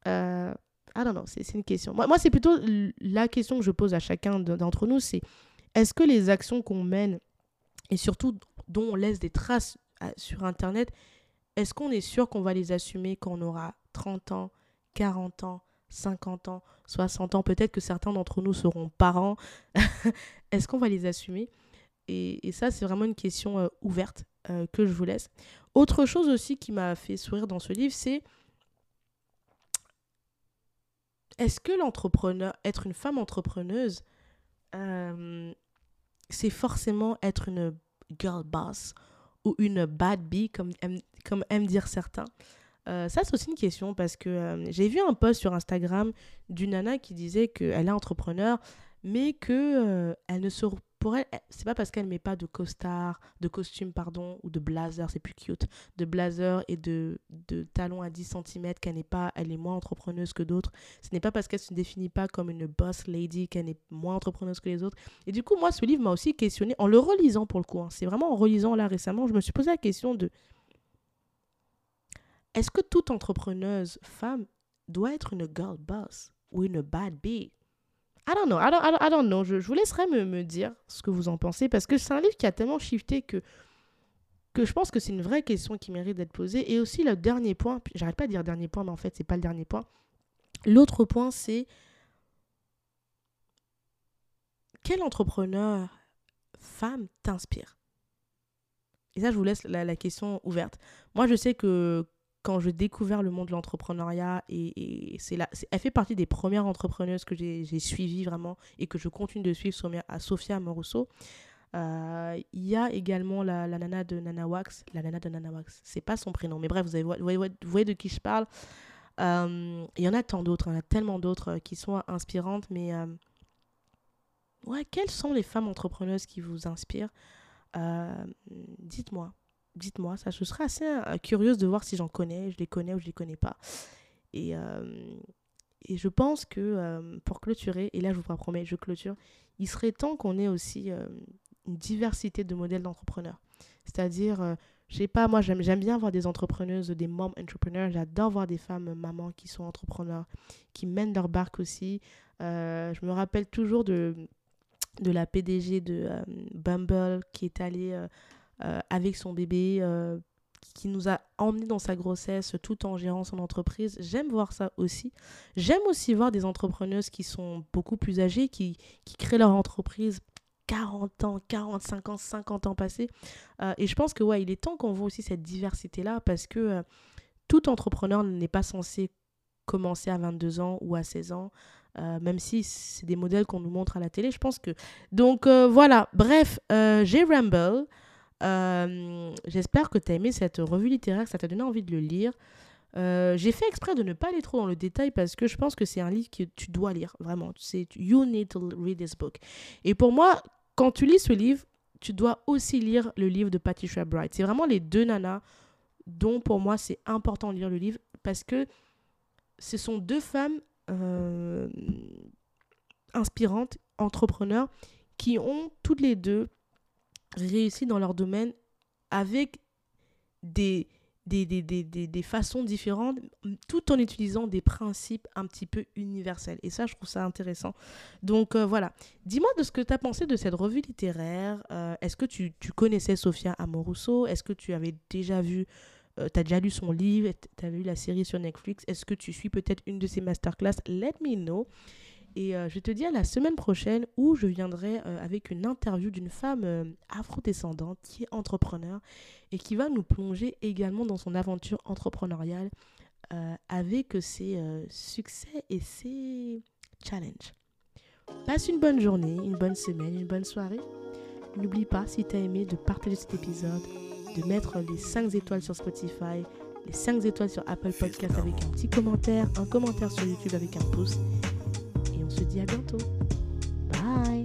Ah non, non, c'est une question. Moi, moi c'est plutôt la question que je pose à chacun d'entre nous, c'est est-ce que les actions qu'on mène, et surtout dont on laisse des traces euh, sur Internet, est-ce qu'on est sûr qu'on va les assumer quand on aura 30 ans, 40 ans 50 ans, 60 ans, peut-être que certains d'entre nous seront parents. Est-ce qu'on va les assumer? Et, ça, c'est vraiment une question euh, ouverte euh, que je vous laisse. Autre chose aussi qui m'a fait sourire dans ce livre, c'est est-ce que l'entrepreneur, être une femme entrepreneuse, euh, c'est forcément être une girl boss ou une bad bee, comme, comme aiment dire certains? Euh, ça, c'est aussi une question parce que euh, j'ai vu un post sur Instagram d'une nana qui disait qu'elle est entrepreneur, mais que euh, elle ne se pour elle, c'est pas parce qu'elle met pas de costard, de costume pardon, ou de blazer, c'est plus cute, de blazer et de, de talons à 10 cm qu'elle n'est pas, elle est moins entrepreneuse que d'autres. Ce n'est pas parce qu'elle se définit pas comme une boss lady qu'elle est moins entrepreneuse que les autres. Et du coup, moi, ce livre m'a aussi questionné en le relisant pour le coup. Hein. c'est vraiment en relisant là récemment, je me suis posé la question de est-ce que toute entrepreneuse femme doit être une girl boss ou une bad bee I don't know, I don't, I don't, know. Je, vous laisserai me, dire ce que vous en pensez parce que c'est un livre qui a tellement shifté que, que je pense que c'est une vraie question qui mérite d'être posée. Et aussi, le dernier point, j'arrête pas de dire dernier point, mais en fait, c'est pas le dernier point. L'autre point, c'est quel entrepreneur femme t'inspire? Et ça, je vous laisse la, la question ouverte. Moi, je sais que quand j'ai découvert le monde de l'entrepreneuriat et, c'est là, elle fait partie des premières entrepreneuses que j'ai suivies vraiment et que je continue de suivre à Sophia Moroso. Euh, il y a également la, nana de Nana Wax, la nana de Nana Wax, c'est pas son prénom, mais bref, vous, voyez, de qui je parle. Euh, il y en a tant d'autres, il y en a tellement d'autres euh, qui sont inspirantes, mais ouais, quelles sont les femmes entrepreneuses qui vous inspirent? Dites-moi, dites-moi ça. Je serais assez euh, curieuse de voir si j'en connais, je les connais ou je les connais pas. Et, euh, et je pense que euh, pour clôturer, et là je vous promets, je clôture, il serait temps qu'on ait aussi une diversité de modèles d'entrepreneurs. C'est-à-dire, je sais pas, moi j'aime, j'aime bien voir des entrepreneuses, des mom entrepreneurs. J'adore voir des femmes mamans qui sont entrepreneurs, qui mènent leur barque aussi. je me rappelle toujours de, de la PDG de Bumble qui est allée avec son bébé, euh, qui nous a emmenés dans sa grossesse tout en gérant son entreprise. J'aime voir ça aussi. J'aime aussi voir des entrepreneuses qui sont beaucoup plus âgées, qui, qui créent leur entreprise 40 ans, 45 ans, 50 ans passés. Euh, et je pense que ouais, il est temps qu'on voit aussi cette diversité-là parce que tout entrepreneur n'est pas censé commencer à 22 ans ou à 16 ans. même si c'est des modèles qu'on nous montre à la télé, je pense que... Donc voilà, bref, j'ai Ramble. Euh, j'espère que tu as aimé cette revue littéraire, que ça t'a donné envie de le lire. Euh, j'ai fait exprès de ne pas aller trop dans le détail parce que je pense que c'est un livre que tu dois lire, vraiment. C'est You need to read this book. Et pour moi, quand tu lis ce livre, tu dois aussi lire le livre de Patricia Bright. C'est vraiment les deux nanas dont pour moi c'est important de lire le livre parce que ce sont deux femmes euh, inspirantes, entrepreneurs, qui ont toutes les deux réussi dans leur domaine avec des, des, des, des, des, façons différentes, tout en utilisant des principes un petit peu universels. Et ça, je trouve ça intéressant. Donc euh, voilà, dis-moi de ce que tu as pensé de cette revue littéraire. Euh, est-ce que tu, tu, connaissais Sophia Amoruso Est-ce que tu avais déjà vu, euh, déjà lu son livre? Tu as vu la série sur Netflix? Est-ce que tu suis peut-être une de ses masterclass? Let me know. Et euh, je te dis à la semaine prochaine où je viendrai euh, avec une interview d'une femme euh, afrodescendante qui est entrepreneur et qui va nous plonger également dans son aventure entrepreneuriale avec ses succès et ses challenges. Passe une bonne journée, une bonne semaine, une bonne soirée. N'oublie pas, si tu as aimé, de partager cet épisode, de mettre les 5 étoiles sur Spotify, les 5 étoiles sur Apple Podcast avec un petit commentaire, un commentaire sur YouTube avec un pouce on se dit à bientôt. Bye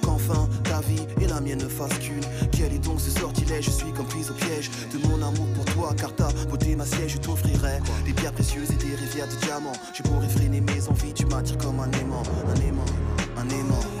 qu'enfin ta vie et la mienne ne fassent qu'une. Quel est donc ce sortilège? Je suis comme prise au piège de mon amour pour toi, car ta beauté, ma siège, je t'offrirai des pierres précieuses et des rivières de diamants. Je pourrais freiner mes envies, tu m'attires comme un aimant, un aimant, un aimant.